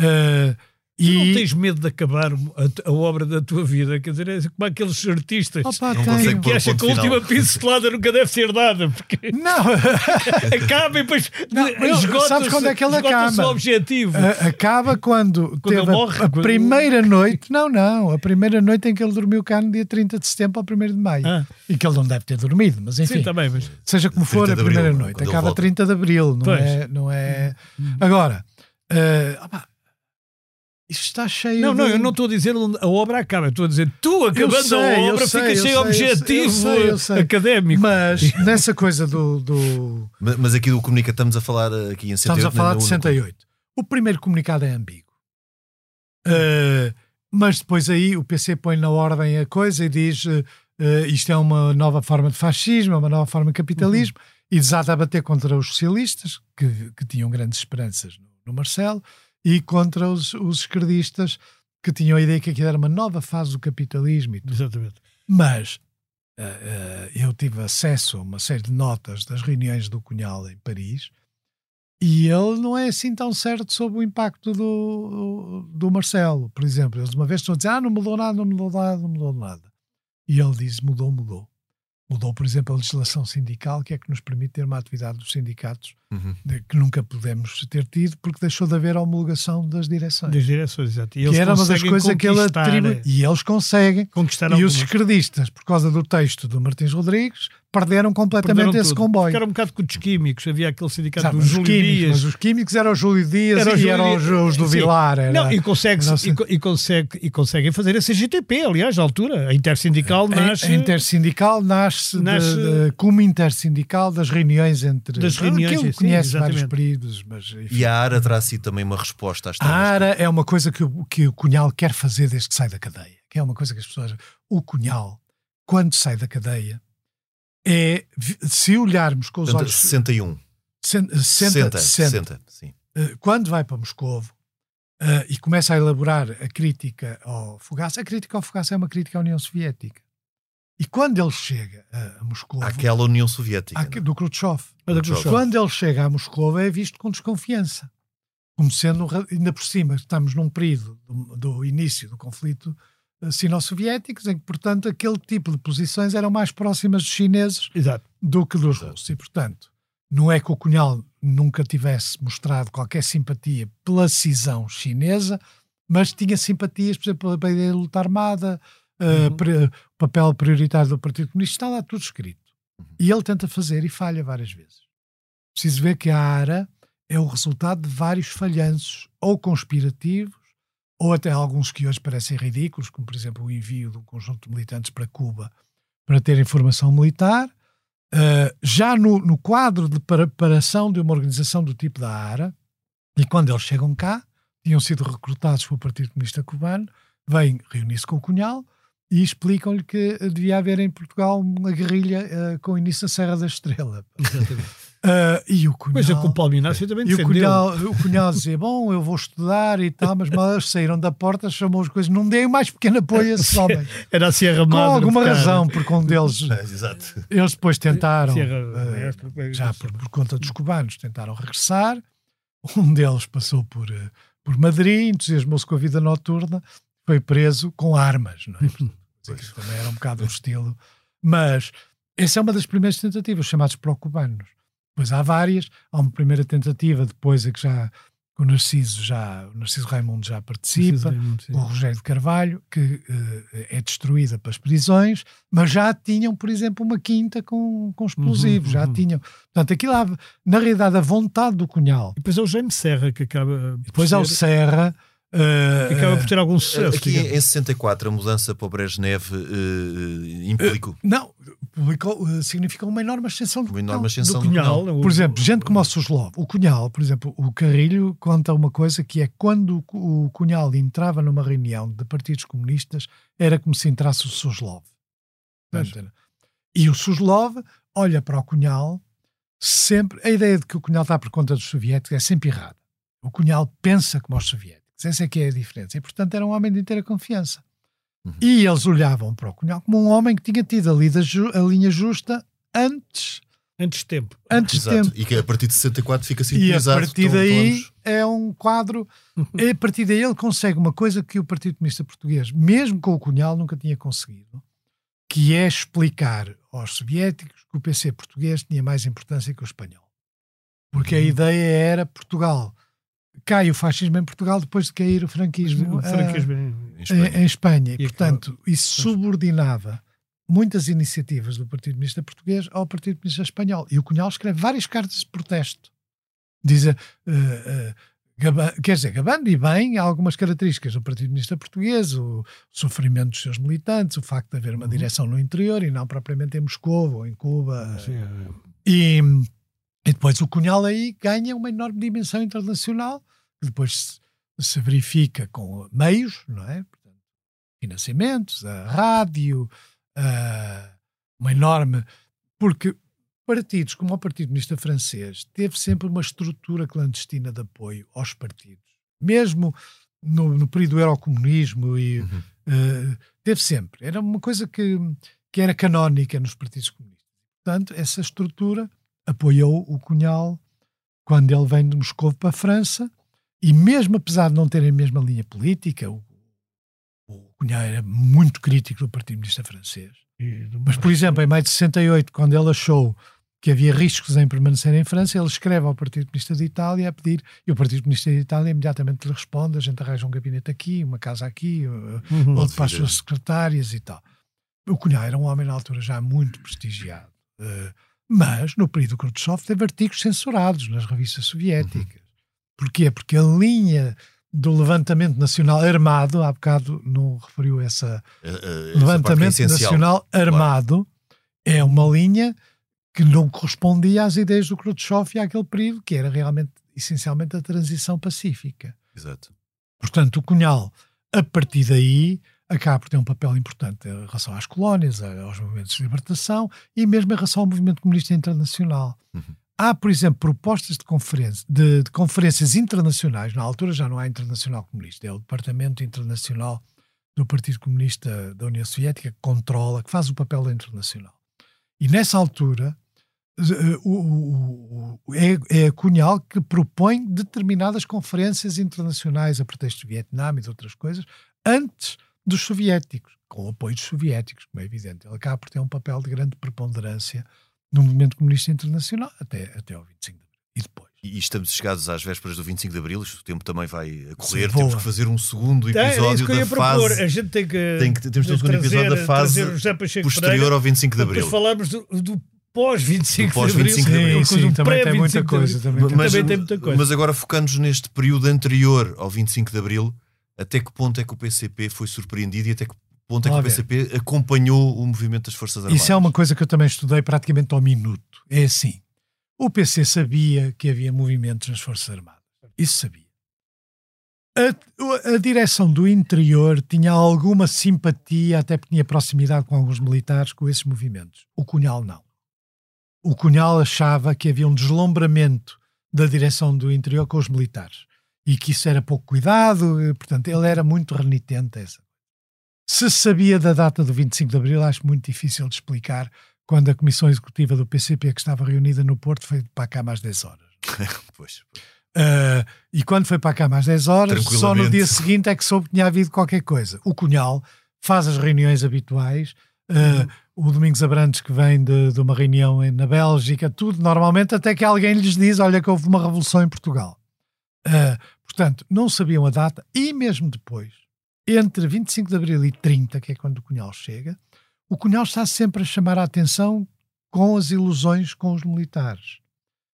Uh, Tu não e tens medo de acabar a, a obra da tua vida, quer dizer, é como aqueles artistas Opa, que pôr acham que a última pincelada nunca deve ser dada, porque Não, acaba e depois Não, esgota-se sabes quando é que ele acaba? o objetivo. A- acaba quando, Quando teve ele a- morre, a, quando- primeira noite. Não, não. A primeira noite em que ele dormiu cá no dia 30 de setembro ao 1 de maio. Ah. E que ele não deve ter dormido, mas enfim. Sim, também, mas Seja como for, 30 a primeira abril, noite. quando ele Acaba volta. 30 de abril, não Pois. é? Não é... Agora, eh, opá, isto está cheio Não, não, de... eu não estou a dizer onde a obra acaba, eu estou a dizer tu acabando sei, a obra sei, sem sei, eu objetivo sei, eu sei, eu sei. académico. Mas nessa coisa do- do, Mas, mas aqui do comunica estamos a falar uh, aqui em 68. Estamos a falar no- de no- 68. O primeiro comunicado é ambíguo. Uh, mas depois aí o PC põe na ordem a coisa e diz uh, isto é uma nova forma de fascismo, é uma nova forma de capitalismo e desata a bater contra os socialistas, que, que tinham grandes esperanças no, no Marcelo, e contra os, os esquerdistas, que tinham a ideia que aquilo era uma nova fase do capitalismo e tudo. Exatamente. Mas uh, uh, eu tive acesso a uma série de notas das reuniões do Cunhal em Paris e ele não é assim tão certo sobre o impacto do, do Marcelo. Por exemplo, eles uma vez estão a dizer: Ah, não mudou nada, não mudou nada, não mudou nada. E ele diz: Mudou, mudou. Mudou, por exemplo, a legislação sindical, que é que nos permite ter uma atividade dos sindicatos Uhum. de- que nunca pudemos ter tido, porque deixou de haver a homologação das direções. Das direções, exato. E que era uma das coisas que ele atribui. E eles conseguem. Conquistar E algumas. os esquerdistas, por causa do texto do Martins Rodrigues, perderam completamente Perderam esse tudo. comboio. Era um bocado com os químicos, havia aquele sindicato Sabe, do os Júlio químicos, Dias. mas os químicos eram o Júlio Dias Era e Júlio eram os, os do Sim. Vilar. Era, Não, e, consegue e, e, consegue, e conseguem fazer a CGTP, aliás, na altura. A intersindical nasce. A intersindical nasce, de- Nasce- de- como intersindical das reuniões entre. Das reuniões, que conhece vários períodos, mas. enfim. E a ARA terá sido também uma resposta às A. ARA é uma coisa que, o- que o Cunhal quer fazer desde que sai da cadeia. Que é uma coisa que as pessoas. O Cunhal, quando sai da cadeia, é. Se olharmos com os Portanto, olhos. 61. Sen- 60, 60, 60, 60, sim. Eh, quando vai para Moscovo eh, e começa a elaborar a crítica ao Fogaça, a crítica ao Fogaça é uma crítica à União Soviética. E quando ele chega a, a Moscovo, Àquela União Soviética. não? do Khrushchev, Khrushchev. Quando ele chega a Moscovo é visto com desconfiança. Como sendo, ainda por cima, estamos num período do, do início do conflito eh, sino-soviético, em que, portanto, aquele tipo de posições eram mais próximas dos chineses Exato. do que dos russos. E, portanto, não é que o Cunhal nunca tivesse mostrado qualquer simpatia pela cisão chinesa, mas tinha simpatias, por exemplo, pela ideia da luta armada, uh, pre- o papel prioritário do Partido Comunista, está lá tudo escrito. E ele tenta fazer e falha várias vezes. Preciso ver que a ARA é o resultado de vários falhanços, ou conspirativos, ou até alguns que hoje parecem ridículos, como por exemplo o envio de um conjunto de militantes para Cuba para ter informação militar, Uh, já no, no quadro de preparação de uma organização do tipo da ARA, e quando eles chegam cá, tinham sido recrutados pelo Partido Comunista Cubano, vêm reunir-se com o Cunhal e explicam-lhe que devia haver em Portugal uma guerrilha uh, com início na Serra da Estrela. Uh, e o Cunhal, Mas é que o Paulo Inácio também e defendeu. o Cunhal, o Cunhal dizia, bom, eu vou estudar e tal, mas mal saíram da porta, chamou as coisas, não dei o mais pequeno apoio a esses homens. Era a Sierra Com Madre. alguma cara. razão, porque um deles, Exato. eles depois tentaram, Sierra uh, Maestra, já por, por conta dos cubanos, tentaram regressar. Um deles passou por, por Madrid, entusiasmou-se com a vida noturna, foi preso com armas, não é? Portanto, também era um bocado um estilo. Mas essa é uma das primeiras tentativas, chamados pró-cubanos. Depois há várias, há uma primeira tentativa, depois é que já o Narciso já, o Narciso Raimundo já participa, Raimundo, o Rogério de Carvalho, que eh, é destruída pelas prisões, mas já tinham, por exemplo, uma quinta com, com explosivos, Uhum, já uhum. tinham. Portanto, aquilo, há, na realidade, a vontade do Cunhal. E depois é o Jaime Serra que acaba. Depois há o ser- Serra. Que acaba por ter algum sucesso. Aqui digamos. em 64, a mudança para o Brezhnev eh, implicou Não, publicou, eh, significa uma enorme ascensão do uma enorme Cunhal. ascensão do Cunhal. Cunhal. o- Por exemplo, gente como o Suslov, o Cunhal, por exemplo, o Carrilho conta uma coisa que é quando o Cunhal entrava numa reunião de partidos comunistas, era como se entrasse o Suslov. E o Suslov olha para o Cunhal sempre. A ideia de que o Cunhal está por conta dos soviéticos é sempre errada. O Cunhal pensa como os soviéticos. Essa é que é a diferença. E, portanto, era um homem de inteira confiança. Uhum. E eles olhavam para o Cunhal como um homem que tinha tido a, lida ju- a linha justa antes, Antes de tempo. antes de Exato. tempo. E que a partir de 64 fica E a sintonizado. partir daí é um quadro. A partir daí ele consegue uma coisa que o Partido Comunista Português, mesmo com o Cunhal, nunca tinha conseguido, que é explicar aos soviéticos que o PC português tinha mais importância que o espanhol. Porque a ideia era Portugal. Cai o fascismo em Portugal depois de cair o franquismo, O franquismo ah, em Espanha. em, Espanha. E, E portanto, isso subordinava muitas iniciativas do Partido Comunista Português ao Partido Comunista Espanhol. E o Cunhal escreve várias cartas de protesto. Diz, eh, eh, gaba- quer dizer, gabando e bem algumas características do Partido Comunista Português, o sofrimento dos seus militantes, o facto de haver uma direção no interior e não propriamente em Moscou ou em Cuba. Sim, é. E, e depois o Cunhal aí ganha uma enorme dimensão internacional, que depois se, se verifica com meios, não é? Portanto, financiamentos, a rádio, a- uma enorme. Porque partidos como o Partido Comunista Francês teve sempre uma estrutura clandestina de apoio aos partidos. Mesmo no, no período do eurocomunismo e Uhum. eh, teve sempre. Era uma coisa que, que era canónica nos partidos comunistas. Portanto, essa estrutura apoiou o Cunhal quando ele vem de Moscou para a França e mesmo apesar de não terem a mesma linha política, o, o Cunhal era muito crítico do Partido Comunista Francês. Mas, por exemplo, em maio de 68, quando ele achou que havia riscos em permanecer em França, ele escreve ao Partido Comunista de Itália a pedir, e o Partido Comunista de Itália imediatamente lhe responde: a gente arranja um gabinete aqui, uma casa aqui, uh, Uhum. outro para as suas secretárias e tal. O Cunhal era um homem na altura já muito prestigiado. Uh, mas, no período Khrushchev, teve artigos censurados nas revistas soviéticas. Porquê? Porque a linha do levantamento nacional armado, há bocado não referiu essa, essa parte é levantamento essencial. nacional armado é uma linha que não correspondia às ideias do Khrushchev e àquele período, que era realmente, essencialmente, a transição pacífica. Exato. Portanto, o Cunhal, a partir daí, acaba por ter um papel importante em relação às colónias, aos movimentos de libertação e mesmo em relação ao movimento comunista internacional. Uhum. Há, por exemplo, propostas de, conferência, de, de conferências internacionais, na altura já não há Internacional Comunista, é o Departamento Internacional do Partido Comunista da União Soviética que controla, que faz o papel da internacional. E nessa altura, eh, o, o- o- é, é a Cunhal que propõe determinadas conferências internacionais a pretexto do Vietnã e de outras coisas, antes dos soviéticos, com o apoio dos soviéticos, como é evidente. Ele acaba por ter um papel de grande preponderância no movimento comunista internacional até, até ao 25 de abril. E depois. E estamos chegados às vésperas do 25 de Abril, isto o tempo também vai a correr, Sim, temos que fazer um segundo episódio que eu ia da propor. fase A gente tem que. tem que- temos de ter um segundo episódio da fase posterior Pereira ao 25 de Abril. Depois falamos do, do pós-25 Do pós-25 de Abril. Sim, sim, também tem muita coisa. Também Mas, também tem muita coisa. mas agora focando-nos neste período anterior ao 25 de Abril, até que ponto é que o PCP foi surpreendido e até que ponto é que o. PCP acompanhou o movimento das Forças Armadas? Isso é uma coisa que eu também estudei praticamente ao minuto. É assim: o PC sabia que havia movimentos nas Forças Armadas. Isso sabia. A, a direção do interior tinha alguma simpatia, até porque tinha proximidade com alguns militares, com esses movimentos. O Cunhal não. o Cunhal achava que havia um deslumbramento da direção do interior com os militares e que isso era pouco cuidado, portanto, ele era muito renitente. Essa. Se sabia da data do 25 de Abril, acho muito difícil de explicar quando a Comissão Executiva do PCP, que estava reunida no Porto, foi para cá mais 10 horas. pois. Uh, e quando foi para cá mais 10 horas, só no dia seguinte é que soube que tinha havido qualquer coisa. O Cunhal faz as reuniões habituais, uh, o Domingos Abrantes que vem de, de, uma reunião na Bélgica, tudo normalmente, até que alguém lhes diz: Olha, que houve uma revolução em Portugal. Uh, portanto, não sabiam a data, e mesmo depois, entre 25 de abril e 30, que é quando o Cunhal chega, o Cunhal está sempre a chamar a atenção com as ilusões com os militares.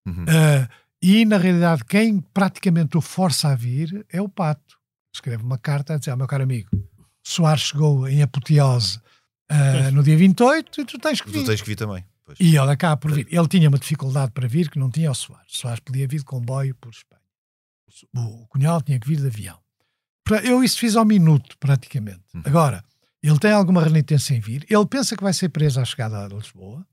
Uhum. Uh, e, na realidade, quem praticamente o força a vir é o Pato. Escreve uma carta a dizer: oh, meu caro amigo, Soares chegou em apoteose uh, no dia 28 e tu tens que vir. Tu tens que vir também. Pois. E olha cá por vir. Ele tinha uma dificuldade para vir que não tinha o Soares. Soares podia vir de comboio por Espanha. O Cunhal tinha que vir de avião. Eu isso fiz ao minuto, praticamente. Uhum. Agora, ele tem alguma renitência em vir. Ele pensa que vai ser preso à chegada a Lisboa.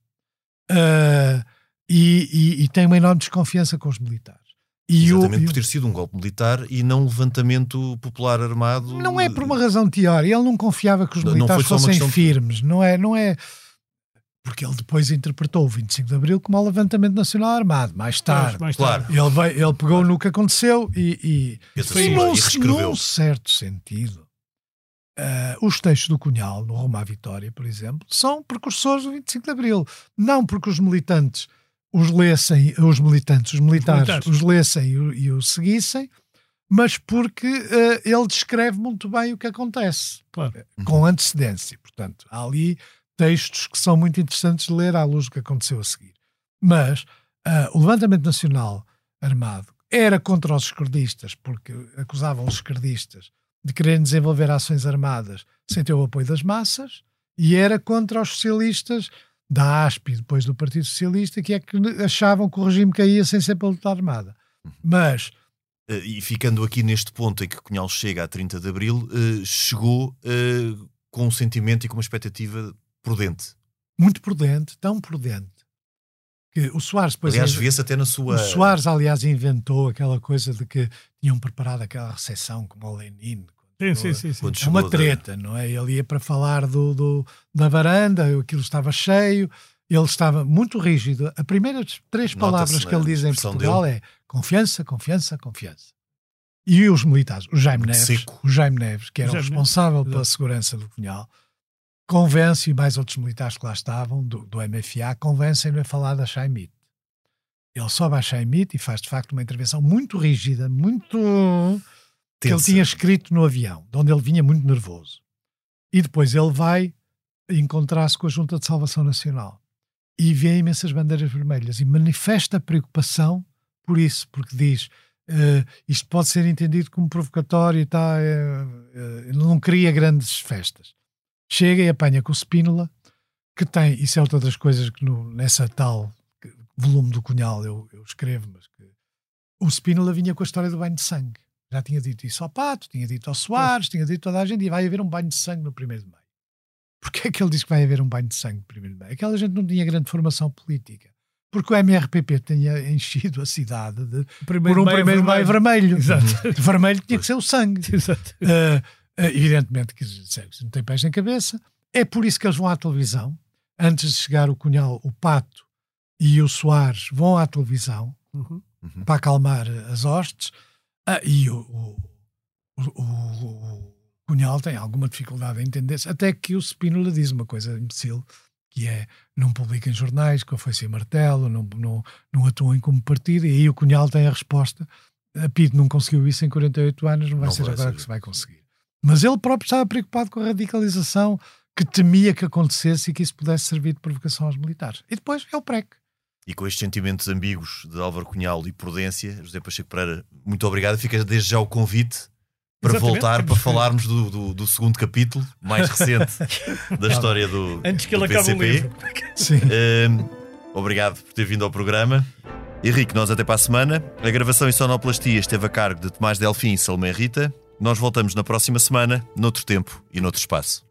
Uh, e, e, e, tem uma enorme desconfiança com os militares. E Exatamente o, por ter sido um golpe militar e não um levantamento popular armado. Não é por uma razão teórica. Ele não confiava que os militares fossem firmes. Não é, não é. Porque ele depois interpretou o 25 de Abril como um levantamento nacional armado. Mais tarde, mais tarde. Ele, veio, ele pegou no que aconteceu e, e, e, num, num certo sentido, uh, os textos do Cunhal, no Roma à Vitória, por exemplo, são precursores do 25 de Abril. Não porque os militantes os lessem, os militantes, os militares, os, militares. os lessem e o, e o seguissem, mas porque uh, ele descreve muito bem o que acontece, claro. Eh, com antecedência. Portanto, há ali textos que são muito interessantes de ler à luz do que aconteceu a seguir. Mas uh, o levantamento nacional armado era contra os esquerdistas, porque acusavam os esquerdistas de quererem desenvolver ações armadas sem ter o apoio das massas, e era contra os socialistas da ASP depois do Partido Socialista, que é que achavam que o regime caía sem ser pela luta armada. Mas. Eh, e ficando aqui neste ponto em que Cunhal chega a 30 de Abril, uh, chegou uh, com um sentimento e com uma expectativa prudente. Muito prudente, tão prudente. Que o Soares depois. Aliás, vê-se até na sua. O Soares, aliás, inventou aquela coisa de que tinham preparado aquela recepção como o Lenin, Sim, sim, sim, sim. É uma treta, não é? Ele ia para falar do, do, da varanda, aquilo estava cheio, ele estava muito rígido. As primeiras três palavras que ele diz em Portugal dele. é confiança, confiança, confiança. E os militares, o Jaime Neves, seco. o Jaime Neves, que era o responsável Neves. pela segurança do Cunhal, convence, e mais outros militares que lá estavam, do, do MFA, convencem-no a falar da Chaimite. Ele sobe à Chaimite e faz, de facto, uma intervenção muito rígida, muito que ele tinha escrito no avião, de onde ele vinha muito nervoso. E depois ele vai encontrar-se com a Junta de Salvação Nacional e vê imensas bandeiras vermelhas e manifesta preocupação por isso, porque diz uh, isto pode ser entendido como provocatório e tal, uh, uh, não queria grandes festas. Chega e apanha com o Spínola, que tem, isso é outra das coisas que no, nessa tal volume do Cunhal eu, eu escrevo, mas que o Spínola vinha com a história do banho de sangue. Já tinha dito isso ao Pato, tinha dito ao Soares, tinha dito toda a gente, e vai haver um banho de sangue no 1 de maio. Porquê é que ele diz que vai haver um banho de sangue no 1 de maio? Aquela gente não tinha grande formação política. Porque o MRPP tinha enchido a cidade de, primeiro por um 1 de maio vermelho. Exato. De vermelho tinha que ser o sangue. Exato. Uh, evidentemente que não tem pés nem cabeça. É por isso que eles vão à televisão. Antes de chegar o Cunhal, o Pato e o Soares vão à televisão uhum. para acalmar as hostes ah, e o, o, o, o, Cunhal tem alguma dificuldade em entender-se, até que o Spínola diz uma coisa imbecil, que é não publica em jornais, que foi sem martelo, não, não, não atuam como partido, e aí o Cunhal tem a resposta. A PID não conseguiu isso em 48 anos, não vai não ser vai agora ser. que se vai conseguir. Mas ele próprio estava preocupado com a radicalização que temia que acontecesse e que isso pudesse servir de provocação aos militares. E depois é o PREC. E com estes sentimentos ambíguos de Álvaro Cunhal e prudência, José Pacheco Pereira, muito obrigado. Fica desde já o convite para Exatamente. voltar para falarmos do, do, do, segundo capítulo, mais recente da história do Antes que ele acabe o livro. Sim. Uh, obrigado por ter vindo ao programa. Henrique, nós até para a semana. A gravação em sonoplastia esteve a cargo de Tomás Delfim e Salomé Rita. Nós voltamos na próxima semana, noutro tempo e noutro espaço.